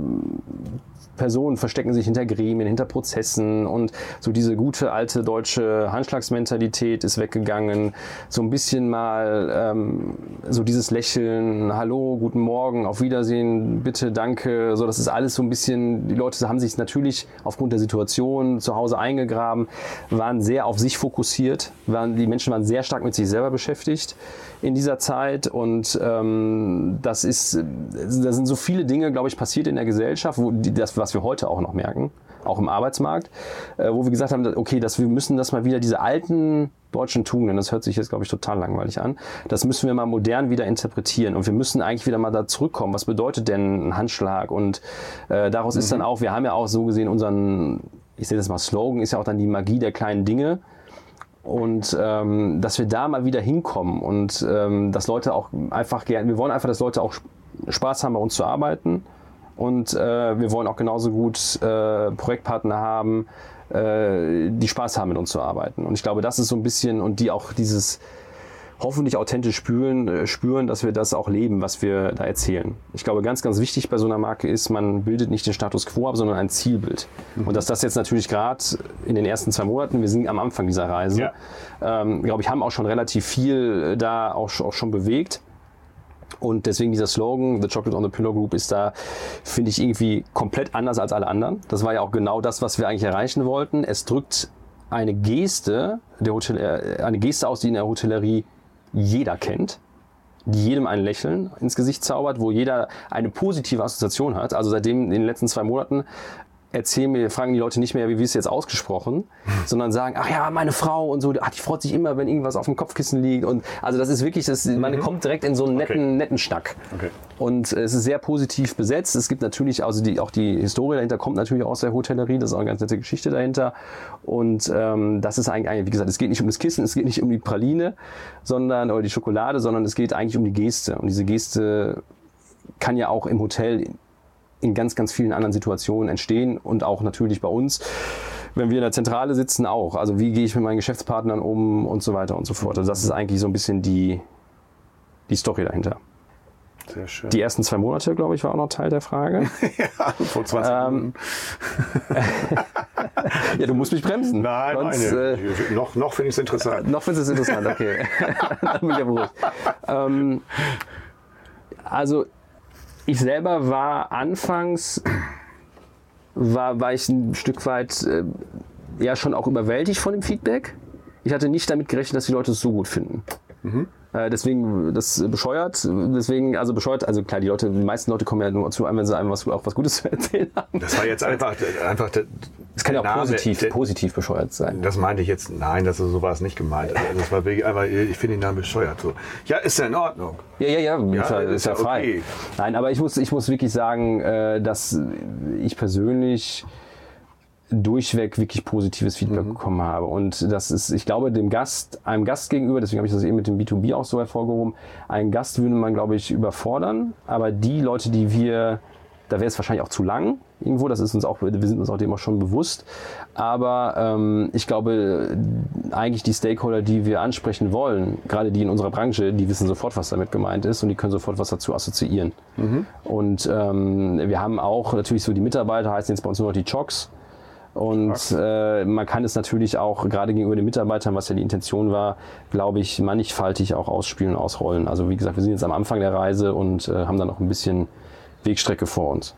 Personen verstecken sich hinter Gremien, hinter Prozessen und so diese gute alte deutsche Handschlagsmentalität ist weggegangen. So ein bisschen mal ähm, so dieses Lächeln, Hallo, guten Morgen, auf Wiedersehen, bitte, danke. So, das ist alles so ein bisschen, die Leute haben sich natürlich aufgrund der Situation zu Hause eingegraben, waren sehr auf sich fokussiert, waren, die Menschen waren sehr stark mit sich selber beschäftigt in dieser Zeit und ähm, das ist, da sind so viele Dinge, glaube ich, passiert in der Gesellschaft, wo die, das, was wir heute auch noch merken, auch im Arbeitsmarkt, äh, wo wir gesagt haben, okay, dass wir müssen das mal wieder diese alten deutschen Tugenden, das hört sich jetzt, glaube ich, total langweilig an, das müssen wir mal modern wieder interpretieren und wir müssen eigentlich wieder mal da zurückkommen. Was bedeutet denn ein Handschlag? Und äh, daraus mhm. ist dann auch, wir haben ja auch so gesehen unseren, ich sehe das mal, Slogan ist ja auch dann die Magie der kleinen Dinge und ähm, dass wir da mal wieder hinkommen und ähm, dass Leute auch einfach gerne, wir wollen einfach, dass Leute auch Spaß haben, bei uns zu arbeiten und äh, wir wollen auch genauso gut äh, Projektpartner haben, äh, die Spaß haben, mit uns zu arbeiten. Und ich glaube, das ist so ein bisschen und die auch dieses hoffentlich authentisch spüren, äh, spüren, dass wir das auch leben, was wir da erzählen. Ich glaube, ganz, ganz wichtig bei so einer Marke ist, man bildet nicht den Status quo ab, sondern ein Zielbild. Mhm. Und dass das jetzt natürlich gerade in den ersten zwei Monaten, wir sind am Anfang dieser Reise, ja. ähm, glaube ich, haben auch schon relativ viel da auch, auch schon bewegt. Und deswegen dieser Slogan, The Chocolate on the Pillow Group, ist da, finde ich, irgendwie komplett anders als alle anderen. Das war ja auch genau das, was wir eigentlich erreichen wollten. Es drückt eine Geste, der Hotel, äh, eine Geste aus, die in der Hotellerie jeder kennt, die jedem ein Lächeln ins Gesicht zaubert, wo jeder eine positive Assoziation hat. Also seitdem in den letzten zwei Monaten erzählen mir, fragen die Leute nicht mehr, wie ist es jetzt ausgesprochen, sondern sagen, ach ja, meine Frau und so, ach, die freut sich immer, wenn irgendwas auf dem Kopfkissen liegt und also das ist wirklich, das, man mhm. kommt direkt in so einen netten, okay. netten Schnack. Okay. Und es ist sehr positiv besetzt. Es gibt natürlich, also die, auch die Historie dahinter kommt natürlich aus der Hotellerie, das ist auch eine ganz nette Geschichte dahinter. Und ähm, das ist eigentlich, wie gesagt, es geht nicht um das Kissen, es geht nicht um die Praline, sondern, oder die Schokolade, sondern es geht eigentlich um die Geste. Und diese Geste kann ja auch im Hotel in ganz, ganz vielen anderen Situationen entstehen und auch natürlich bei uns wenn wir in der Zentrale sitzen, auch. Also wie gehe ich mit meinen Geschäftspartnern um und so weiter und so fort. Also das ist eigentlich so ein bisschen die, die Story dahinter. Sehr schön. Die ersten zwei Monate, glaube ich, war auch noch Teil der Frage. ja, vor 20 ähm, ja, du musst mich bremsen. Nein, Sonst, nein. Äh, noch noch finde ich es interessant. noch findest du es interessant, okay. Dann bin ich ja beruhigt. Ähm, also ich selber war anfangs, war, war ich ein Stück weit äh, ja schon auch überwältigt von dem Feedback. Ich hatte nicht damit gerechnet, dass die Leute es so gut finden. Mhm. Äh, deswegen, das bescheuert, deswegen, also bescheuert, also klar, die Leute, die meisten Leute kommen ja nur zu einem, wenn sie einem was, auch was Gutes zu erzählen haben. Das war jetzt einfach, einfach Es kann ja auch Name- positiv, der- positiv bescheuert sein. Das meinte ich jetzt, nein, das so war es nicht gemeint. Also Das war wirklich einfach, ich finde den Namen bescheuert. So. Ja, ist ja in Ordnung. Ja, ja, ja, Ja, ist, ja, ist ist ja ja frei. okay. Nein, aber ich muss, ich muss wirklich sagen, äh, dass ich persönlich durchweg wirklich positives Feedback Mhm. bekommen habe. Und das ist, ich glaube, dem Gast, einem Gast gegenüber, deswegen habe ich das eben mit dem B2B auch so hervorgehoben, einen Gast würde man, glaube ich, überfordern. Aber die Leute, die wir, da wäre es wahrscheinlich auch zu lang irgendwo, das ist uns auch, wir sind uns auch dem auch schon bewusst. Aber ähm, ich glaube, eigentlich die Stakeholder, die wir ansprechen wollen, gerade die in unserer Branche, die wissen sofort, was damit gemeint ist und die können sofort was dazu assoziieren. Und ähm, wir haben auch natürlich so die Mitarbeiter, heißen jetzt bei uns nur noch die Chocks. Und äh, man kann es natürlich auch gerade gegenüber den Mitarbeitern, was ja die Intention war, glaube ich, mannigfaltig auch ausspielen und ausrollen. Also wie gesagt, wir sind jetzt am Anfang der Reise und äh, haben da noch ein bisschen Wegstrecke vor uns.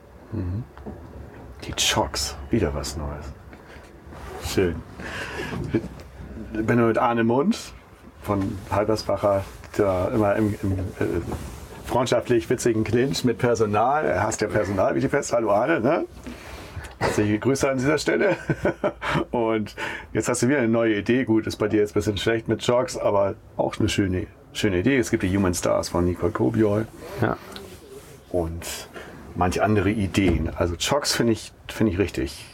Die Chocks, wieder was Neues. Schön. Bin nur mit Arne Mund von Halbersbacher da immer im, im äh, freundschaftlich witzigen Clinch mit Personal. Er hasst ja Personal, wie die fest. Hallo Arne, ne? Herzliche Grüße an dieser Stelle. Und jetzt hast du wieder eine neue Idee. Gut, ist bei dir jetzt ein bisschen schlecht mit Chocks, aber auch eine schöne, schöne Idee. Es gibt die Human Stars von Nicole Kobiol Ja. Und manche andere Ideen. Also Chocks finde ich, finde ich richtig,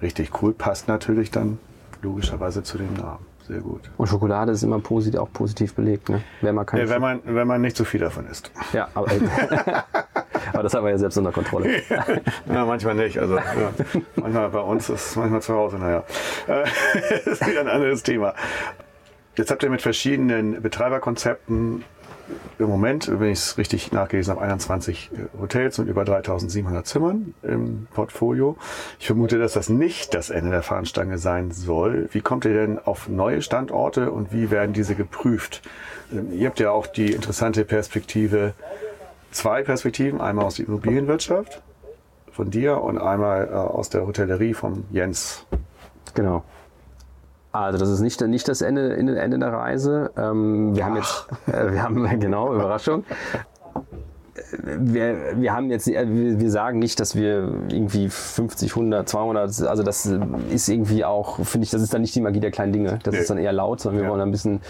richtig cool. Passt natürlich dann logischerweise zu dem Namen. Sehr gut. Und Schokolade ist immer posit auch positiv belegt, ne? Wenn man Ja, wenn, man, wenn man nicht zu viel davon isst. ja, aber, aber das haben wir ja selbst unter Kontrolle. Ja, manchmal nicht. Also ja, manchmal bei uns ist es manchmal zu Hause, naja. Äh, Das ist wieder ein anderes Thema. Jetzt habt ihr mit verschiedenen Betreiberkonzepten im Moment, wenn ich es richtig nachgelesen habe, 21 Hotels und über 3700 Zimmern im Portfolio. Ich vermute, dass das nicht das Ende der Fahnenstange sein soll. Wie kommt ihr denn auf neue Standorte und wie werden diese geprüft? Ähm, Ihr habt ja auch die interessante Perspektive, zwei Perspektiven, einmal aus der Immobilienwirtschaft von dir und einmal äh, aus der Hotellerie von Jens. Genau. Also das ist nicht, nicht das Ende, Ende, der Reise. Ähm, wir haben jetzt, äh, wir haben, genau, Überraschung. Wir, wir haben jetzt, äh, wir, wir sagen nicht, dass wir irgendwie 50, 100, 200, also das ist irgendwie auch, finde ich, das ist dann nicht die Magie der kleinen Dinge. Das Nee. ist dann eher laut, sondern wir Ja. wollen ein bisschen,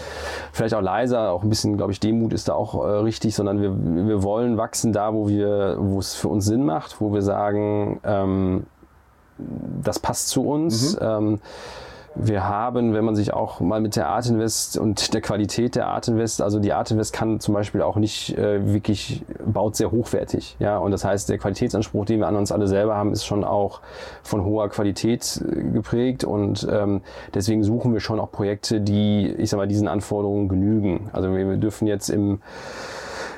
vielleicht auch leiser, auch ein bisschen, glaube ich, Demut ist da auch äh, richtig, sondern wir, wir wollen wachsen da, wo wir, wo es für uns Sinn macht, wo wir sagen, ähm, das passt zu uns. Ähm, wir haben, wenn man sich auch mal mit der Art Invest und der Qualität der Art Invest, also die Art Invest kann zum Beispiel auch nicht äh, wirklich, baut sehr hochwertig. Ja, und das heißt, der Qualitätsanspruch, den wir an uns alle selber haben, ist schon auch von hoher Qualität äh, geprägt und ähm, deswegen suchen wir schon auch Projekte, die, ich sag mal, diesen Anforderungen genügen. Also wir, wir dürfen jetzt im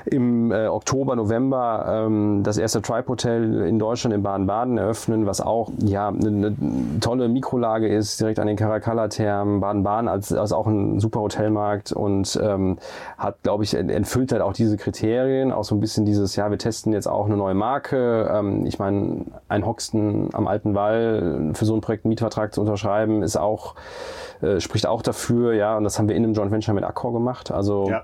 im äh, Oktober, November ähm, das erste Tribe Hotel in Deutschland in Baden-Baden eröffnen, was auch ja eine, eine tolle Mikrolage ist, direkt an den Caracalla-Thermen. Baden-Baden als, als auch ein super Hotelmarkt und ähm, hat, glaube ich, ent- erfüllt halt auch diese Kriterien, auch so ein bisschen dieses, ja, wir testen jetzt auch eine neue Marke. Ähm, ich meine, ein Hoxton am Alten Wall für so ein Projekt einen Mietvertrag zu unterschreiben, ist auch, äh, spricht auch dafür, ja, und das haben wir in einem Joint Venture mit Accor gemacht. Also Ja.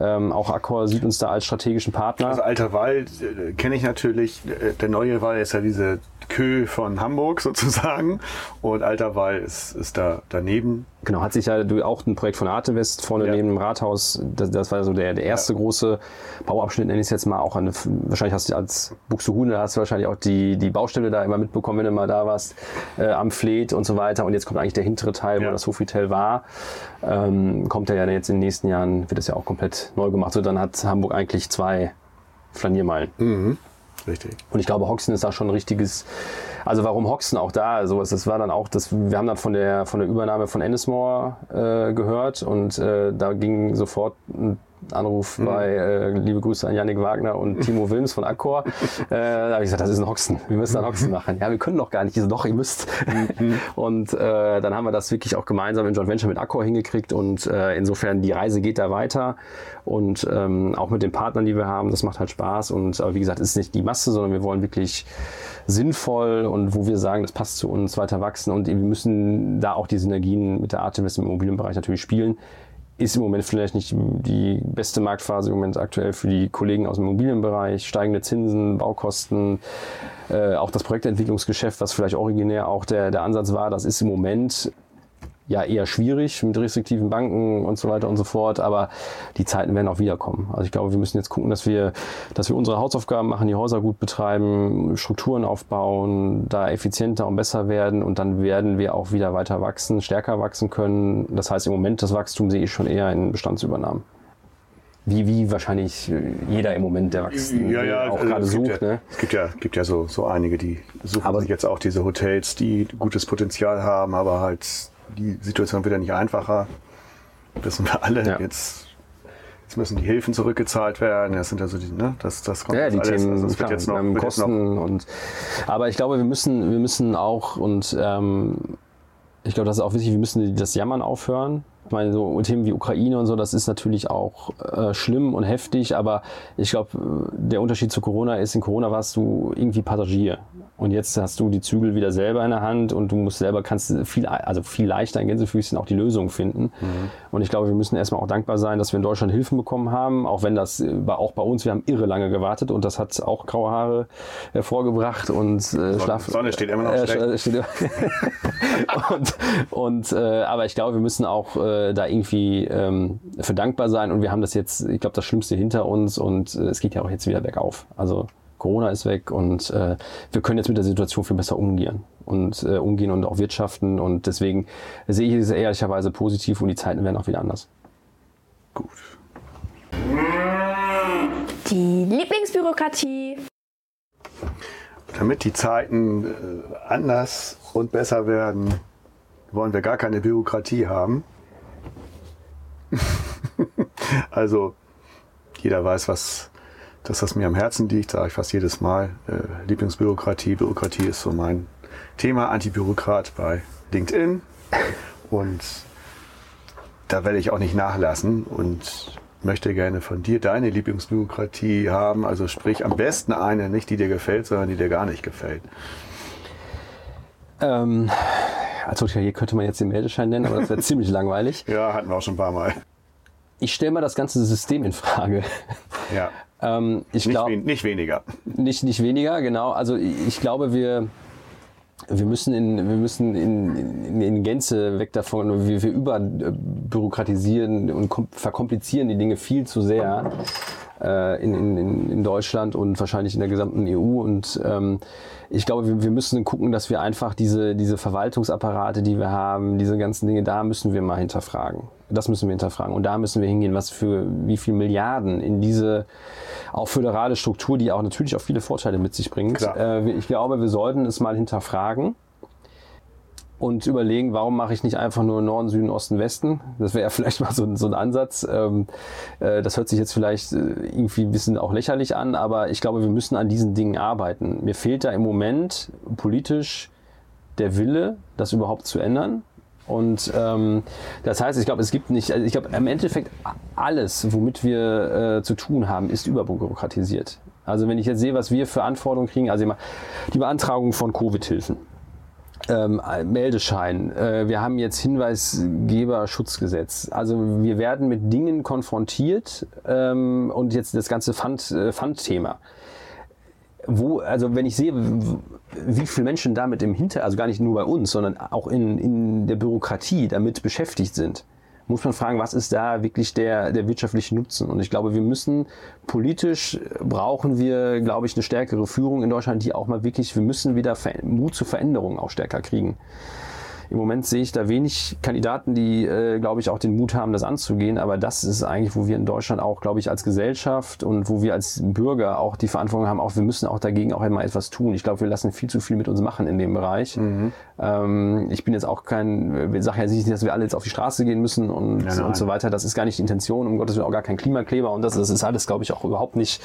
Ähm, auch Accor sieht uns da als strategischen Partner. Also Alter Wald äh, kenne ich natürlich. Äh, Der neue Wall ist ja diese Kö von Hamburg sozusagen. Und Alter Wall ist, ist da daneben. Genau, hat sich ja du- auch ein Projekt von Artevest vorne Ja. neben dem Rathaus, das, das war so der, der erste große Bauabschnitt, nenne ich es jetzt mal, auch eine, wahrscheinlich hast du als Buxtehude, hast du wahrscheinlich auch die, die Baustelle da immer mitbekommen, wenn du mal da warst, äh, am Fleet und so weiter. Und jetzt kommt eigentlich der hintere Teil, Ja. wo das Hofitel war. Ähm, kommt er ja jetzt in den nächsten Jahren, wird das ja auch komplett neu gemacht. So, dann hat Hamburg eigentlich zwei Flaniermeilen. Richtig. Und ich glaube, Hoxton ist da schon ein richtiges. Also warum Hoxton auch da? Also das war dann auch, das, wir haben dann von der von der Übernahme von Ennismore äh, gehört und äh, da ging sofort ein Anruf bei äh, liebe Grüße an Yannick Wagner und Timo Wilms von Accor. äh, da habe ich gesagt, das ist ein Hoxton. Wir müssen einen Hoxton machen. Ja, wir können doch gar nicht. Ich so, doch, ihr müsst. und äh, dann haben wir das wirklich auch gemeinsam in Joint Venture mit Accor hingekriegt und äh, insofern die Reise geht da weiter und ähm, auch mit den Partnern, die wir haben, das macht halt Spaß und aber wie gesagt, es ist nicht die Masse, sondern wir wollen wirklich sinnvoll und wo wir sagen, das passt zu uns, weiter wachsen und wir müssen da auch die Synergien mit der Artemis im Immobilienbereich natürlich spielen. Ist im Moment vielleicht nicht die beste Marktphase im Moment aktuell für die Kollegen aus dem Immobilienbereich. Steigende Zinsen, Baukosten, äh, auch das Projektentwicklungsgeschäft, was vielleicht originär auch der, der Ansatz war, das ist im Moment ja eher schwierig mit restriktiven Banken und so weiter und so fort, aber die Zeiten werden auch wiederkommen. Also ich glaube, wir müssen jetzt gucken, dass wir, dass wir unsere Hausaufgaben machen, die Häuser gut betreiben, Strukturen aufbauen, da effizienter und besser werden und dann werden wir auch wieder weiter wachsen, stärker wachsen können. Das heißt, im Moment das Wachstum sehe ich schon eher in Bestandsübernahmen. Wie, wie wahrscheinlich jeder im Moment der Wachstum ja, ja, auch also gerade sucht. Ja, Ne? Es gibt ja, gibt ja so, so einige, die suchen Aber- sich jetzt auch diese Hotels, die gutes Potenzial haben, aber halt die Situation wird ja nicht einfacher. Wissen wir alle. Ja. Jetzt, jetzt müssen die Hilfen zurückgezahlt werden. Das sind also die, ne, das, das kommt Ja, die alles. Themen also wird klar, jetzt noch, wird jetzt noch Kosten und aber ich glaube, wir müssen, wir müssen auch und ähm, ich glaube, das ist auch wichtig, wir müssen das Jammern aufhören. Ich meine, so Themen wie Ukraine und so, das ist natürlich auch äh, schlimm und heftig, aber ich glaube, der Unterschied zu Corona ist, in Corona warst du irgendwie Passagier. Und jetzt hast du die Zügel wieder selber in der Hand und du musst selber, kannst viel, also viel leichter in Gänsefüßchen auch die Lösung finden. Und ich glaube, wir müssen erstmal auch dankbar sein, dass wir in Deutschland Hilfen bekommen haben, auch wenn das äh, war auch bei uns, wir haben irre lange gewartet und das hat auch graue Haare hervorgebracht und äh, Schlaf. Sonne steht immer noch äh, schlecht. steht, und und äh, aber ich glaube, wir müssen auch äh, da irgendwie ähm, für dankbar sein und wir haben das jetzt, ich glaube, das Schlimmste hinter uns und äh, es geht ja auch jetzt wieder bergauf. Also Corona ist weg und äh, wir können jetzt mit der Situation viel besser umgehen und äh, umgehen und auch wirtschaften und deswegen sehe ich es ehrlicherweise positiv und die Zeiten werden auch wieder anders. gut. Die Lieblingsbürokratie. Damit die Zeiten äh, anders und besser werden, wollen wir gar keine Bürokratie haben. also jeder weiß, was, dass das mir am Herzen liegt, sage ich fast jedes Mal. Äh, Lieblingsbürokratie, Bürokratie ist so mein Thema, Antibürokrat bei LinkedIn. Und da werde ich auch nicht nachlassen und möchte gerne von dir deine Lieblingsbürokratie haben. Also sprich am besten eine, nicht die dir gefällt, sondern die dir gar nicht gefällt. Ähm, als Hotelier könnte man jetzt den Meldeschein nennen, aber das wäre ziemlich langweilig. Ja, hatten wir auch schon ein paar Mal. Ich stelle mal das ganze System in Frage. Ja, Ähm, ich nicht, glaube, wen nicht weniger. Nicht, nicht weniger, genau. Also ich glaube, wir, wir müssen in, wir müssen in, in, in Gänze weg davon, wir, wir überbürokratisieren und kom- verkomplizieren die Dinge viel zu sehr äh, in, in, in in Deutschland und wahrscheinlich in der gesamten EU. Und ähm, ich glaube, wir, wir müssen gucken, dass wir einfach diese, diese Verwaltungsapparate, die wir haben, diese ganzen Dinge, da müssen wir mal hinterfragen. Das müssen wir hinterfragen. Und da müssen wir hingehen, was für wie viel Milliarden in diese auch föderale Struktur, die auch natürlich auch viele Vorteile mit sich bringt. Äh, ich glaube, wir sollten es mal hinterfragen und überlegen, warum mache ich nicht einfach nur Norden, Süden, Osten, Westen? Das wäre ja vielleicht mal so, ein- so ein Ansatz. Ähm, äh, das hört sich jetzt vielleicht äh, irgendwie ein bisschen auch lächerlich an, aber ich glaube, wir müssen an diesen Dingen arbeiten. Mir fehlt da im Moment politisch der Wille, das überhaupt zu ändern. Und ähm, das heißt, ich glaube, es gibt nicht, also ich glaube, im Endeffekt alles, womit wir äh, zu tun haben, ist überbürokratisiert. Also wenn ich jetzt sehe, was wir für Anforderungen kriegen, also die Beantragung von Covid-Hilfen, ähm, Meldeschein, äh, wir haben jetzt Hinweisgeberschutzgesetz. Also wir werden mit Dingen konfrontiert ähm, und jetzt das ganze Pfand, äh, Pfandthema wo, also wenn ich sehe, wie viele Menschen damit im Hinter, also gar nicht nur bei uns, sondern auch in, in der Bürokratie damit beschäftigt sind, muss man fragen, was ist da wirklich der, der wirtschaftliche Nutzen? Und ich glaube, wir müssen politisch brauchen wir, glaube ich, eine stärkere Führung in Deutschland, die auch mal wirklich, wir müssen wieder Mut zur Veränderung auch stärker kriegen. Im Moment sehe ich da wenig Kandidaten, die, äh, glaube ich, auch den Mut haben, das anzugehen. Aber das ist eigentlich, wo wir in Deutschland auch, glaube ich, als Gesellschaft und wo wir als Bürger auch die Verantwortung haben, auch wir müssen auch dagegen auch einmal etwas tun. Ich glaube, wir lassen viel zu viel mit uns machen in dem Bereich. Ähm, ich bin jetzt auch kein, wir sagen ja nicht, dass wir alle jetzt auf die Straße gehen müssen und, Ja, und so weiter. Das ist gar nicht die Intention. Um Gottes Willen auch gar kein Klimakleber und das, das ist alles, glaube ich, auch überhaupt nicht,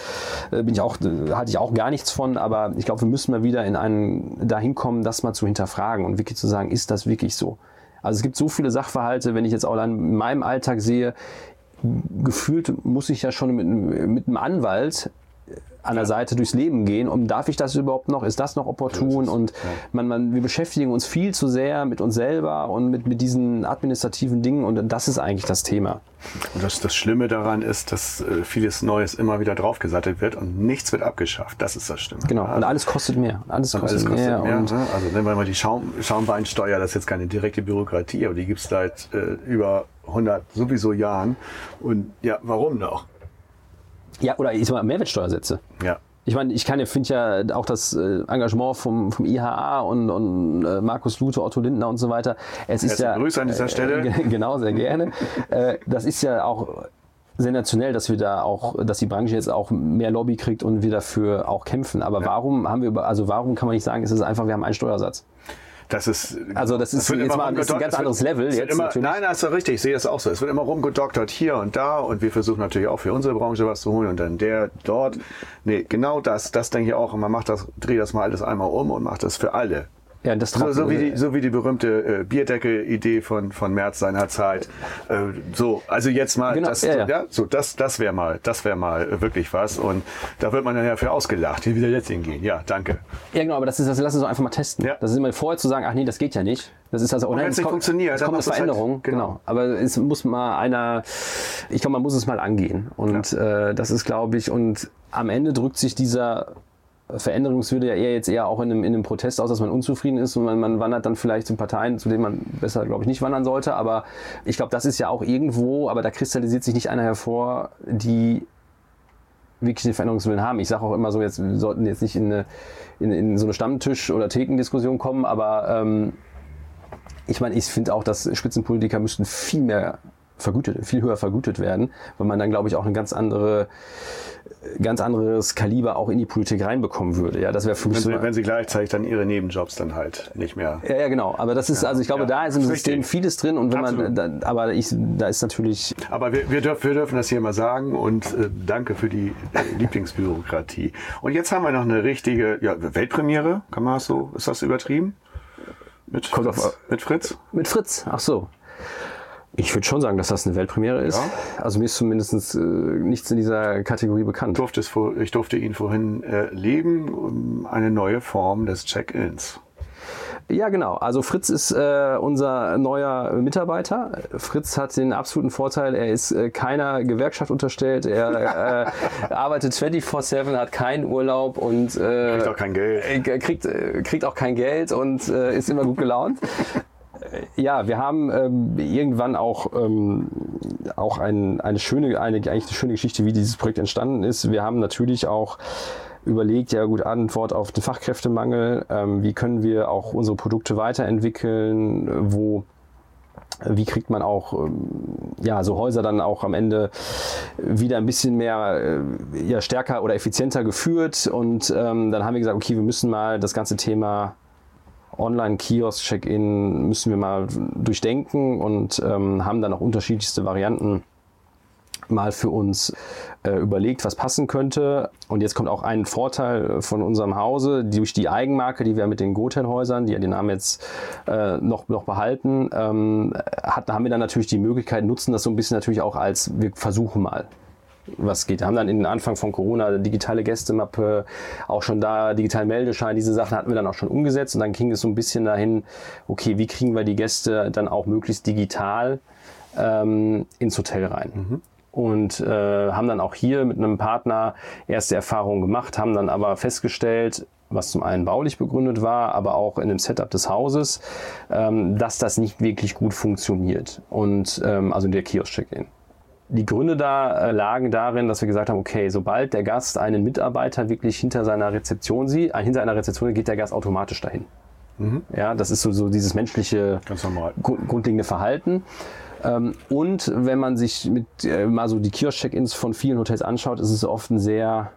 äh, bin ich auch, halte ich auch gar nichts von. Aber ich glaube, wir müssen mal wieder in einen, dahin kommen, das mal zu hinterfragen und wirklich zu sagen, ist das wirklich so? Also es gibt so viele Sachverhalte, wenn ich jetzt auch in meinem Alltag sehe, gefühlt muss ich ja schon mit, mit einem Anwalt an der Seite durchs Leben gehen. Und darf ich das überhaupt noch? Ist das noch opportun? Und man, man, wir beschäftigen uns viel zu sehr mit uns selber und mit, mit diesen administrativen Dingen. Und das ist eigentlich das Thema. Und das, das Schlimme daran ist, dass äh, vieles Neues immer wieder draufgesattelt wird und nichts wird abgeschafft. Das ist das Schlimme. Genau. Und alles kostet mehr. Alles Und kostet, alles kostet mehr. mehr. Und ne? Also nehmen wir mal die Schaum, Schaumweinsteuer, das ist jetzt keine direkte Bürokratie, aber die gibt es seit äh, über 100 sowieso Jahren. Und ja, warum noch? Ja, oder ich sag mal Mehrwertsteuersätze. Ja. Ich meine, ich kann ja, finde ja auch das äh, Engagement vom, vom IHA und, und äh, Markus Lute, Otto Lindner und so weiter. Es ist ja Grüße an dieser Stelle. Äh, genau, sehr gerne. äh, das ist ja auch sensationell, dass wir da auch, dass die Branche jetzt auch mehr Lobby kriegt und wir dafür auch kämpfen. Aber warum haben wir über, also warum kann man nicht sagen, es ist einfach, wir haben einen Steuersatz? Das ist, Also das ist wird jetzt mal- ein rumgedok- ganz wird- anderes Level jetzt Immer, nein, das ist doch richtig. Ich sehe das auch so. Es wird immer rumgedoktert hier und da und wir versuchen natürlich auch für unsere Branche was zu holen und dann der dort. Nee, genau das, das denke ich auch. Und man macht das, dreht das mal alles einmal um und macht das für alle. Ja, das So, so, wie die, so wie die berühmte äh, Bierdeckel-Idee von, von Merz seinerzeit. Äh, so, also jetzt mal, Genau, das, ja, so, ja. ja, so, das, das wäre mal, das wäre mal äh, wirklich was. Und da wird man dann ja für ausgelacht. Hier wieder jetzt hingehen. Ja, danke. Ja, genau, aber das ist, das lass uns doch einfach mal testen. Ja. Das ist immer vorher zu sagen, ach nee, das geht ja nicht. Das ist also, oh nein, es kommt, funktioniert, es kommt eine du's halt- Veränderung. genau. genau. Aber es muss mal einer, ich glaube, man muss es mal angehen. Und äh, das ist, glaube ich, und am Ende drückt sich dieser Veränderungswille ja eher jetzt eher auch in einem, in einem Protest aus, dass man unzufrieden ist und man, man wandert dann vielleicht zu Parteien, zu denen man besser, glaube ich, nicht wandern sollte. Aber ich glaube, das ist ja auch irgendwo, aber da kristallisiert sich nicht einer hervor, die wirklich den Veränderungswillen haben. Ich sage auch immer so, jetzt wir sollten jetzt nicht in, eine, in, in so eine Stammtisch- oder Thekendiskussion kommen, aber ähm, ich meine, ich finde auch, dass Spitzenpolitiker müssten viel mehr vergütet, viel höher vergütet werden, weil man dann, glaube ich, auch ein ganz andere, ganz anderes Kaliber auch in die Politik reinbekommen würde. Ja, das wäre für mich Wenn so. sie, wenn sie gleichzeitig dann ihre Nebenjobs dann halt nicht mehr. ja, ja, genau. Aber das ist, also ich glaube, ja, da ist im ist System richtig. vieles drin und wenn Absolut. man, da, aber ich, da ist natürlich, Aber wir, wir, dürf, wir dürfen das hier mal sagen und äh, danke für die äh, Lieblingsbürokratie. Und jetzt haben wir noch eine richtige ja, Weltpremiere, kann man das so, ist das übertrieben? Mit Kommt Fritz? auf- mit Fritz? Mit Fritz, ach so. Ich würde schon sagen, dass das eine Weltpremiere ist. Also mir ist zumindest äh, nichts in dieser Kategorie bekannt. Durfte vor, ich durfte ihn vorhin äh, leben, um eine neue Form des Check-ins. Ja, genau. Also Fritz ist äh, unser neuer Mitarbeiter. Fritz hat den absoluten Vorteil, er ist äh, keiner Gewerkschaft unterstellt. Er äh, arbeitet 24-7, hat keinen Urlaub und äh, Kriegt auch kein Geld. äh, kriegt, äh, kriegt auch kein Geld und äh, ist immer gut gelaunt. Ja, wir haben ähm, irgendwann auch, ähm, auch ein, eine schöne, eine, eigentlich eine schöne Geschichte, wie dieses Projekt entstanden ist. Wir haben natürlich auch überlegt, ja gut, Antwort auf den Fachkräftemangel, ähm, wie können wir auch unsere Produkte weiterentwickeln, wo wie kriegt man auch ähm, ja, so Häuser dann auch am Ende wieder ein bisschen mehr äh, ja, stärker oder effizienter geführt. Und ähm, dann haben wir gesagt, okay, wir müssen mal das ganze Thema Online-Kiosk-Check-In müssen wir mal durchdenken und ähm, haben dann auch unterschiedlichste Varianten mal für uns äh, überlegt, was passen könnte. Und jetzt kommt auch ein Vorteil von unserem Hause durch die Eigenmarke, die wir mit den Gotel-Häusern, die ja den Namen jetzt äh, noch, noch behalten, ähm, hat, haben wir dann natürlich die Möglichkeit, nutzen das so ein bisschen natürlich auch als, wir versuchen mal was geht. Wir haben dann in den Anfang von Corona digitale Gästemappe, auch schon da digitalen Meldeschein, diese Sachen hatten wir dann auch schon umgesetzt und dann ging es so ein bisschen dahin, okay, wie kriegen wir die Gäste dann auch möglichst digital ähm, ins Hotel rein. Und äh, haben dann auch hier mit einem Partner erste Erfahrungen gemacht, haben dann aber festgestellt, was zum einen baulich begründet war, aber auch in dem Setup des Hauses, ähm, dass das nicht wirklich gut funktioniert. Und ähm, also in der Kiosk-Check-In. Die Gründe da äh, lagen darin, dass wir gesagt haben, okay, sobald der Gast einen Mitarbeiter wirklich hinter seiner Rezeption sieht, äh, hinter einer Rezeption geht der Gast automatisch dahin. Ja, das ist so, so dieses menschliche grundlegende Verhalten. Ähm, und wenn man sich mit äh, mal so die Kiosk-Check-ins von vielen Hotels anschaut, ist es oft ein sehr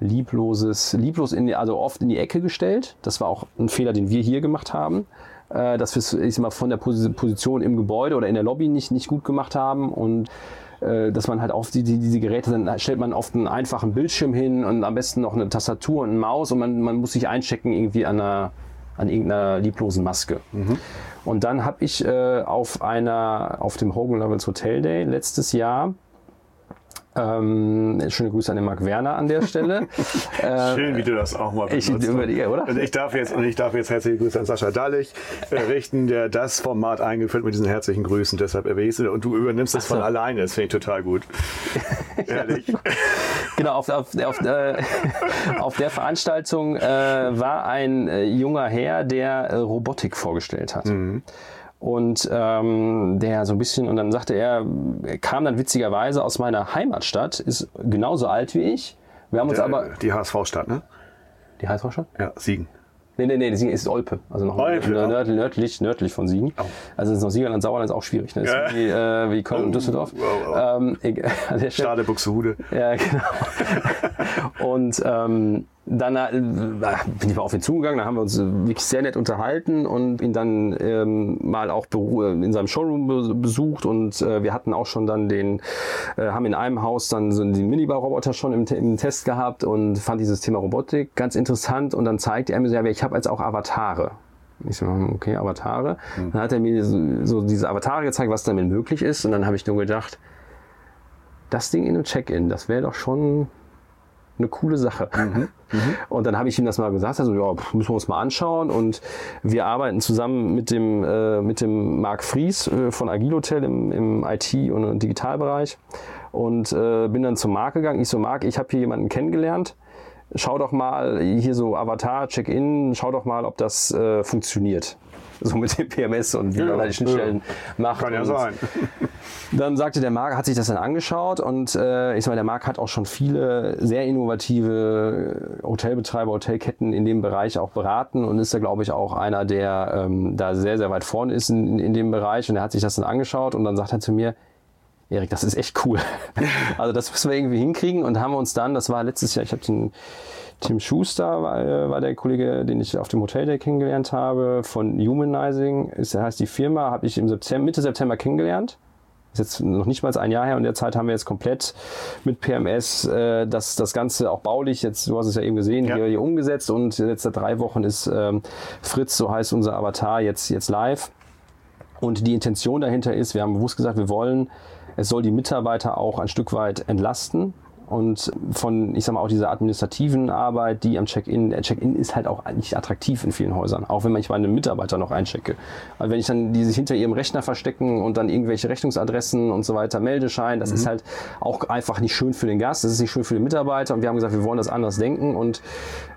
liebloses, lieblos in also oft in die Ecke gestellt. Das war auch ein Fehler, den wir hier gemacht haben, dass wir es ich sag mal, von der Posi- Position im Gebäude oder in der Lobby nicht, nicht gut gemacht haben und dass man halt oft die, die, diese Geräte, dann stellt man oft einen einfachen Bildschirm hin und am besten noch eine Tastatur und eine Maus und man, man muss sich einchecken irgendwie an einer, an irgendeiner lieblosen Maske. Und dann habe ich äh, auf einer, auf dem Hogan Levels Hotel Day letztes Jahr Ähm, schöne Grüße an den Marc Werner an der Stelle. äh, Schön, wie du das auch mal benutzt. Ich überlege, oder? Und ich darf jetzt, und ich darf jetzt herzliche Grüße an Sascha Dallich äh, richten, der das Format eingeführt mit diesen herzlichen Grüßen. Deshalb erwähnst du und du übernimmst das so. von alleine. Das finde ich total gut. Ehrlich. genau, auf, auf, auf, äh, auf der Veranstaltung äh, war ein äh, junger Herr, der Robotik vorgestellt hat. Mhm. Und ähm, der so ein bisschen, und dann sagte er, er kam dann witzigerweise aus meiner Heimatstadt, ist genauso alt wie ich. Wir haben uns der, aber. Die HSV-Stadt, ne? Die HSV-Stadt? Ja, Siegen. Nee, nee, nee, Siegen ist Olpe. Also noch Olpe, nördlich, nördlich, nördlich von Siegen. Oh. Also ist noch Siegerland, Sauerland ist auch schwierig. Ne? Ja. Wie, äh, wie Köln oh. und Düsseldorf. Oh, oh. Ähm, Stade Buxtehude. Ja, genau. und ähm, dann äh, bin ich mal auf ihn zugegangen, da haben wir uns wirklich sehr nett unterhalten und ihn dann ähm, mal auch in seinem Showroom besucht und äh, wir hatten auch schon dann den, äh, haben in einem Haus dann so den Minibar-Roboter schon im, im, Test gehabt und fand dieses Thema Robotik ganz interessant und dann zeigte er mir so, ja, ich habe jetzt auch Avatare. Ich so, okay, Avatare. Mhm. Dann hat er mir so, so diese Avatare gezeigt, was damit möglich ist und dann habe ich nur gedacht, das Ding in einem Check-in, das wäre doch schon eine coole Sache. Mhm. Mhm. Und dann habe ich ihm das mal gesagt, also ja, müssen wir uns mal anschauen. Und wir arbeiten zusammen mit dem, äh, mit dem Marc Fries äh, von Agil Hotel im, im IT- und Digitalbereich. Und äh, bin dann zum Marc gegangen. Ich so, Marc, ich habe hier jemanden kennengelernt. Schau doch mal, hier so Avatar, Check-in, schau doch mal, ob das äh, funktioniert so mit dem PMS und wie ja, man da die Schnittstellen ja. macht. Kann ja sein. Dann sagte der Marc, hat sich das dann angeschaut und äh, ich sag mal, der Marc hat auch schon viele sehr innovative Hotelbetreiber, Hotelketten in dem Bereich auch beraten und ist da, glaube ich, auch einer, der ähm, da sehr, sehr weit vorne ist in, in dem Bereich und er hat sich das dann angeschaut und dann sagt er zu mir, Erik, das ist echt cool. also das müssen wir irgendwie hinkriegen und haben uns dann, das war letztes Jahr, ich habe den Tim Schuster war, äh, war, der Kollege, den ich auf dem Hotelday kennengelernt habe, von Humanizing, ist, heißt die Firma, habe ich im September, Mitte September kennengelernt. Ist jetzt noch nicht mal ein Jahr her und derzeit haben wir jetzt komplett mit PMS äh, das, das Ganze auch baulich, jetzt, du hast es ja eben gesehen, ja. Hier, hier umgesetzt und jetzt seit drei Wochen ist ähm, Fritz, so heißt unser Avatar, jetzt, jetzt live. Und die Intention dahinter ist, wir haben bewusst gesagt, wir wollen, es soll die Mitarbeiter auch ein Stück weit entlasten und von, ich sag mal, auch dieser administrativen Arbeit, die am Check-in, der Check-in ist halt auch nicht attraktiv in vielen Häusern, auch wenn ich meine Mitarbeiter noch einchecke. Weil wenn ich dann, die sich hinter ihrem Rechner verstecken und dann irgendwelche Rechnungsadressen und so weiter, Meldeschein, das mhm. ist halt auch einfach nicht schön für den Gast, das ist nicht schön für den Mitarbeiter und wir haben gesagt, wir wollen das anders denken und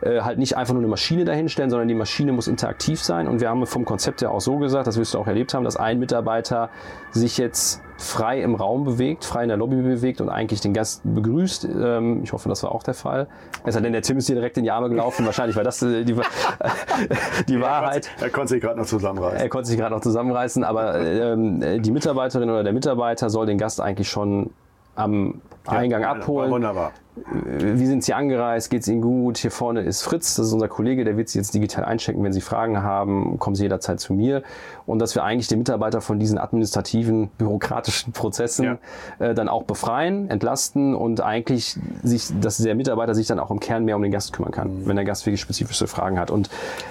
äh, halt nicht einfach nur eine Maschine dahinstellen, sondern die Maschine muss interaktiv sein und wir haben vom Konzept her auch so gesagt, das wirst du auch erlebt haben, dass ein Mitarbeiter sich jetzt frei im Raum bewegt, frei in der Lobby bewegt und eigentlich den Gast begrüßt. Ähm, ich hoffe, das war auch der Fall. Es sei denn, der Tim ist dir direkt in die Arme gelaufen. Wahrscheinlich war das äh, die, die Wahrheit. Er konnte sich gerade noch zusammenreißen. Er konnte sich gerade noch zusammenreißen, aber ähm, die Mitarbeiterin oder der Mitarbeiter soll den Gast eigentlich schon am Eingang ja, abholen. Wunderbar. Wie sind Sie angereist? Geht es Ihnen gut? Hier vorne ist Fritz, das ist unser Kollege, der wird Sie jetzt digital einchecken. Wenn Sie Fragen haben, kommen Sie jederzeit zu mir. Und dass wir eigentlich den Mitarbeiter von diesen administrativen, bürokratischen Prozessen ja. äh, dann auch befreien, entlasten und eigentlich sich, dass der Mitarbeiter sich dann auch im Kern mehr um den Gast kümmern kann, mhm. wenn der Gast wirklich spezifische Fragen hat. Und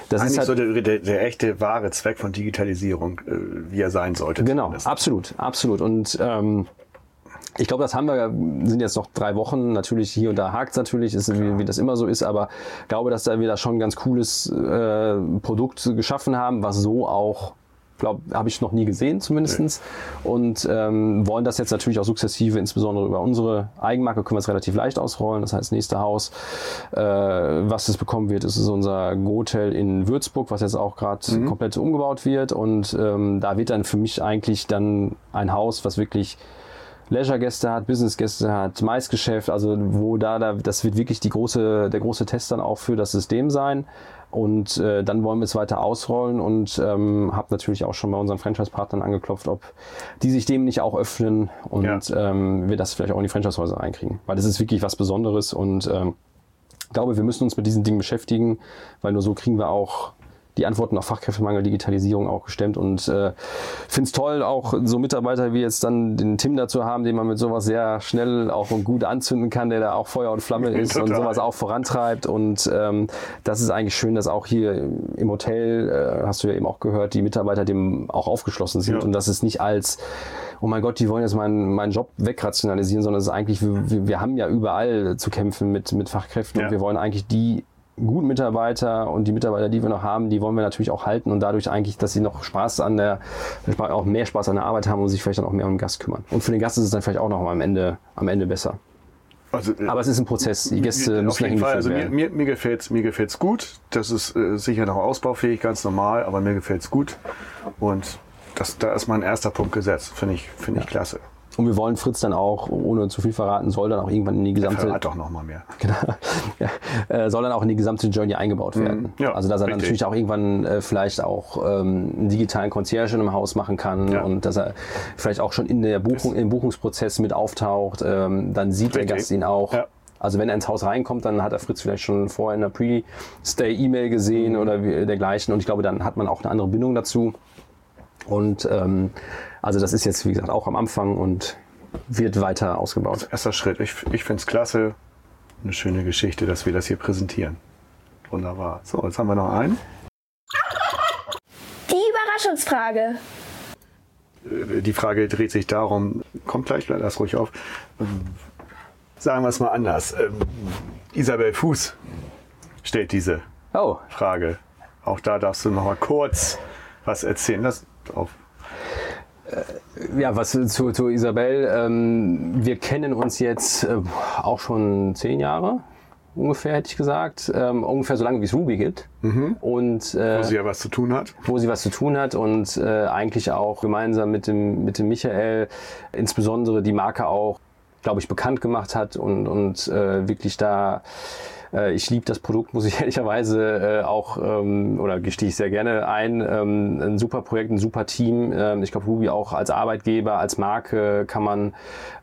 das eigentlich ist halt so der, der, der, echte wahre Zweck von Digitalisierung, äh, wie er sein sollte. Genau, zumindest. absolut, absolut. Und ähm, ich glaube, das haben wir, sind jetzt noch drei Wochen. Natürlich hier und da hakt es natürlich, ist, wie, wie, das immer so ist, aber ich glaube, dass da wir da schon ein ganz cooles äh, Produkt geschaffen haben, was so auch glaube, habe ich noch nie gesehen zumindestens Und ähm, wollen das jetzt natürlich auch sukzessive, insbesondere über unsere Eigenmarke, können wir es relativ leicht ausrollen. Das heißt, nächste Haus, äh, was es bekommen wird, ist unser Hotel in Würzburg, was jetzt auch gerade mhm. komplett umgebaut wird. Und ähm, da wird dann für mich eigentlich dann ein Haus, was wirklich Leisure-Gäste hat, Business-Gäste hat, Maisgeschäft, also wo da, da, das wird wirklich die große, der große Test dann auch für das System sein. Und äh, dann wollen wir es weiter ausrollen und ähm, habe natürlich auch schon bei unseren Franchise-Partnern angeklopft, ob die sich dem nicht auch öffnen und ja. ähm, wir das vielleicht auch in die Franchise-Häuser reinkriegen. Weil das ist wirklich was Besonderes und ähm, glaube, wir müssen uns mit diesen Dingen beschäftigen, weil nur so kriegen wir auch die Antworten auf Fachkräftemangel, Digitalisierung auch gestemmt und äh, finde es toll, auch so Mitarbeiter wie jetzt dann den Tim dazu haben, den man mit sowas sehr schnell auch und gut anzünden kann, der da auch Feuer und Flamme ist und sowas auch vorantreibt und ähm, das ist eigentlich schön, dass auch hier im Hotel, äh, hast du ja eben auch gehört, die Mitarbeiter dem auch aufgeschlossen sind Ja. und dass es nicht als oh mein Gott, die wollen jetzt meinen, meinen Job wegrationalisieren, sondern es ist eigentlich, wir, wir- wir haben ja überall zu kämpfen mit, mit Fachkräften Ja. und wir wollen eigentlich die guten Mitarbeiter und die Mitarbeiter, die wir noch haben, die wollen wir natürlich auch halten und dadurch eigentlich, dass sie noch Spaß an der, auch mehr Spaß an der Arbeit haben und sich vielleicht dann auch mehr um den Gast kümmern. Und für den Gast ist es dann vielleicht auch noch am Ende, am Ende besser. Also, äh, Aber es ist ein Prozess. Die Gäste Auf müssen jeden Fall. Also mir, mir, mir gefällt es mir gefällt's gut. Das ist äh, sicher noch ausbaufähig, ganz normal, aber mir gefällt es gut. Und das, da ist mein erster Punkt gesetzt. Finde ich, finde ich klasse. Und wir wollen Fritz dann auch, ohne zu viel verraten, soll dann auch irgendwann in die gesamte, Verrat doch noch mal mehr. genau, ja, äh, soll dann auch in die gesamte Journey eingebaut werden. ja, also dass er dann richtig. natürlich auch irgendwann äh, vielleicht auch ähm, einen digitalen Concierge in einem Haus machen kann Ja. und dass er vielleicht auch schon in der Buchung, im Buchungsprozess mit auftaucht. Ähm, dann sieht der Richtig. Gast ihn auch. Ja. Also wenn er ins Haus reinkommt, dann hat er Fritz vielleicht schon vorher in der Pre-Stay-E-Mail gesehen Mhm. oder wie- dergleichen. Und ich glaube, dann hat man auch eine andere Bindung dazu. Und ähm, also das ist jetzt, wie gesagt, auch am Anfang und wird weiter ausgebaut. Erster Schritt. Ich, ich finde es klasse. Eine schöne Geschichte, dass wir das hier präsentieren. Wunderbar. So, jetzt haben wir noch einen. Die Überraschungsfrage. Äh, Die Frage dreht sich darum, kommt gleich, lass ruhig auf. Ähm, Sagen wir es mal anders. Ähm, Isabel Fuß stellt diese Oh, Frage. Auch da darfst du noch mal kurz was erzählen. Lass auf. ja, was zu, zu Isabel. Ähm, wir kennen uns jetzt äh, auch schon zehn Jahre ungefähr, hätte ich gesagt. Ähm, ungefähr so lange, wie es Ruby gibt. Und äh, Wo sie ja was zu tun hat. wo sie was zu tun hat und äh, eigentlich auch gemeinsam mit dem, mit dem Michael insbesondere die Marke auch, glaube ich, bekannt gemacht hat und, und äh, wirklich da, äh, ich liebe das Produkt, muss ich ehrlicherweise äh, auch, ähm, oder gestehe ich sehr gerne ein, ähm, ein super Projekt, ein super Team. Ähm, ich glaube, Ruby auch als Arbeitgeber, als Marke kann man,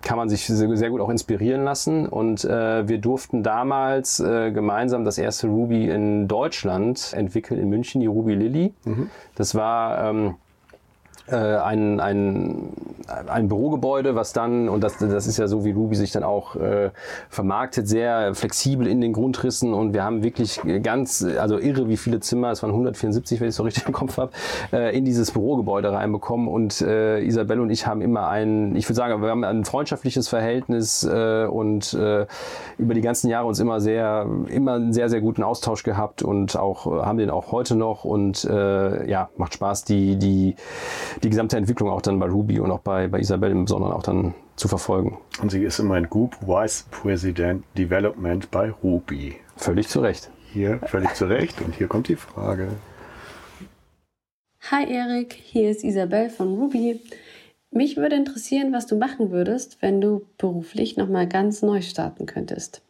kann man sich sehr, gut auch inspirieren lassen und äh, wir durften damals äh, gemeinsam das erste Ruby in Deutschland entwickeln, in München, die Ruby Lilly. Das war ähm, äh, ein, ein, ein Bürogebäude, was dann, und das, das ist ja so, wie Ruby sich dann auch äh, vermarktet, sehr flexibel in den Grundrissen. Und wir haben wirklich ganz, also irre, wie viele Zimmer, es waren 174, wenn ich es so richtig im Kopf habe, äh, in dieses Bürogebäude reinbekommen. Und äh, Isabelle und ich haben immer ein, ich würde sagen, wir haben ein freundschaftliches Verhältnis äh, und äh, über die ganzen Jahre uns immer sehr, immer einen sehr, sehr guten Austausch gehabt und auch äh, haben den auch heute noch. Und äh, ja, macht Spaß, die, die, die gesamte Entwicklung auch dann bei Ruby und auch bei, bei Isabel im Besonderen auch dann zu verfolgen. Und sie ist immerhin Group Vice President Development bei Ruby. Völlig zu Recht. Hier völlig zu Recht. Und hier kommt die Frage. Hi Erik, hier ist Isabel von Ruby. Mich würde interessieren, was du machen würdest, wenn du beruflich nochmal ganz neu starten könntest.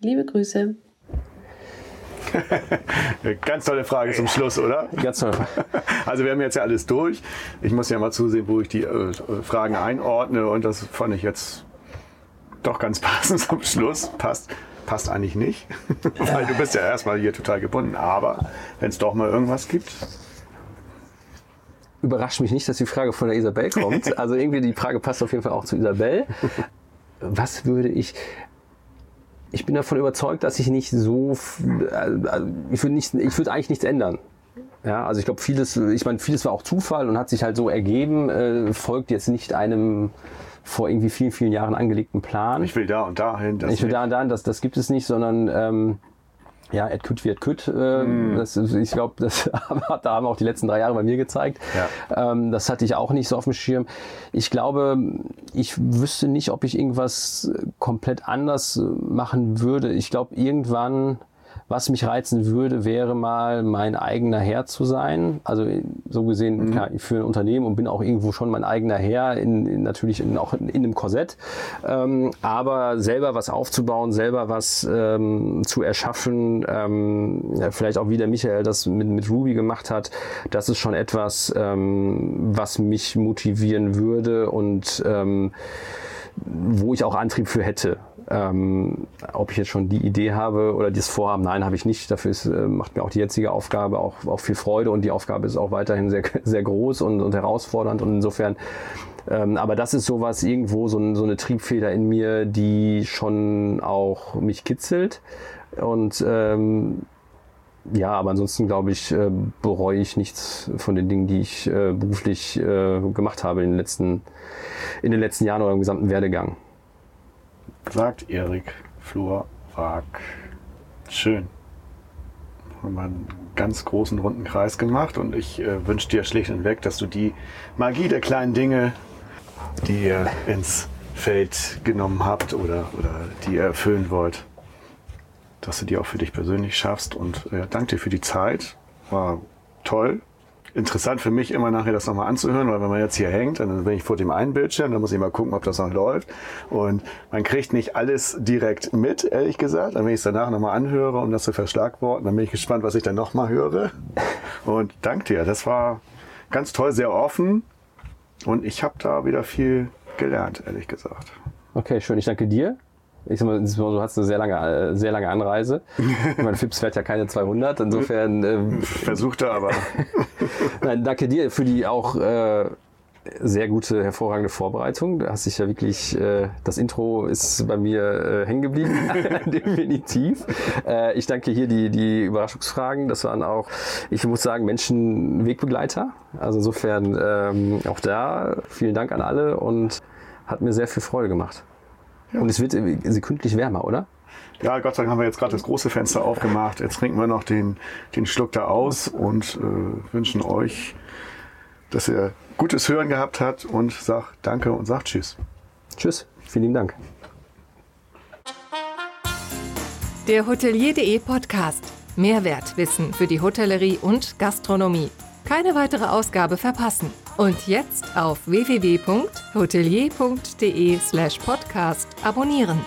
Liebe Grüße. Ganz tolle Frage zum Schluss, oder? Ganz toll. Also wir haben jetzt ja alles durch. Ich muss ja mal zusehen, wo ich die äh, Fragen einordne. Und das fand ich jetzt doch ganz passend zum Schluss. Passt, passt eigentlich nicht. Weil du bist ja erstmal hier total gebunden. Aber wenn es doch mal irgendwas gibt. Überrascht mich nicht, dass die Frage von der Isabel kommt. Also irgendwie die Frage passt auf jeden Fall auch zu Isabel. Was würde ich. Ich bin davon überzeugt, dass ich nicht so. f- äh, Ich würde nicht, ich würde eigentlich nichts ändern. Ja, also ich glaube, vieles, ich meine, vieles war auch Zufall und hat sich halt so ergeben, äh, folgt jetzt nicht einem vor irgendwie vielen, vielen Jahren angelegten Plan. Ich will da und dahin. Das Ich will nicht. da und da, das, das gibt es nicht, sondern ähm, ja, et küt wird küt. Äh, das, ist- ich glaube, das da haben auch die letzten drei Jahre bei mir gezeigt. Ähm, das hatte ich auch nicht so auf dem Schirm. Ich glaube, ich wüsste nicht, ob ich irgendwas komplett anders machen würde. Ich glaube, irgendwann was mich reizen würde, wäre mal mein eigener Herr zu sein. Also so gesehen, klar, ich führe ein Unternehmen und bin auch irgendwo schon mein eigener Herr, in, in, natürlich in, auch in, in einem Korsett. Ähm, aber selber was aufzubauen, selber was ähm, zu erschaffen, ähm, ja, vielleicht auch wie der Michael das mit, mit Ruby gemacht hat, das ist schon etwas, ähm, was mich motivieren würde und ähm, wo ich auch Antrieb für hätte. Ähm, ob ich jetzt schon die Idee habe oder das Vorhaben, nein, habe ich nicht. Dafür ist, äh, macht mir auch die jetzige Aufgabe auch, auch viel Freude und die Aufgabe ist auch weiterhin sehr, sehr groß und, und herausfordernd und insofern ähm, aber das ist sowas irgendwo, so, so, eine Triebfeder in mir, die schon auch mich kitzelt. Und ähm, ja, aber ansonsten glaube ich, äh, bereue ich nichts von den Dingen, die ich äh, beruflich äh, gemacht habe in den, letzten, in den letzten Jahren oder im gesamten Werdegang. Sagt Erik Flur Wag. Schön. Haben wir einen ganz großen runden Kreis gemacht und ich wünsche dir schlicht und weg, dass du die Magie der kleinen Dinge, die ihr ins Feld genommen habt oder, oder die ihr erfüllen wollt, dass du die auch für dich persönlich schaffst. Und äh, danke dir für die Zeit. War toll. Interessant für mich immer nachher das nochmal anzuhören, weil wenn man jetzt hier hängt, dann bin ich vor dem einen Bildschirm, dann muss ich mal gucken, ob das noch läuft. Und man kriegt nicht alles direkt mit, ehrlich gesagt. Dann wenn ich es danach nochmal anhöre, um das zu verschlagworten, dann bin ich gespannt, was ich dann nochmal höre. Und danke dir. Das war ganz toll, sehr offen. Und ich habe da wieder viel gelernt, ehrlich gesagt. Okay, schön. Ich danke dir. Ich sag mal, du hast eine sehr lange, äh, sehr lange Anreise. mein Fips fährt ja keine 200, insofern. Ähm, Versuchte aber. Nein, danke dir für die auch äh, sehr gute, hervorragende Vorbereitung. Du hast dich ja wirklich, äh, das Intro ist bei mir äh, hängen geblieben, definitiv. Äh, ich danke hier die, die Überraschungsfragen. Das waren auch, ich muss sagen, Menschen Wegbegleiter. Also insofern ähm, auch da vielen Dank an alle und hat mir sehr viel Freude gemacht. Ja. Und es wird sekündlich wärmer, oder? Ja, Gott sei Dank haben wir jetzt gerade das große Fenster aufgemacht. Jetzt trinken wir noch den, den Schluck da aus und äh, wünschen euch, dass ihr gutes Hören gehabt habt und sagt Danke und sagt Tschüss. Tschüss, vielen Dank. Der Hotelier.de Podcast. Mehrwertwissen für die Hotellerie und Gastronomie. Keine weitere Ausgabe verpassen. Und jetzt auf www.hotelier.de slash podcast abonnieren.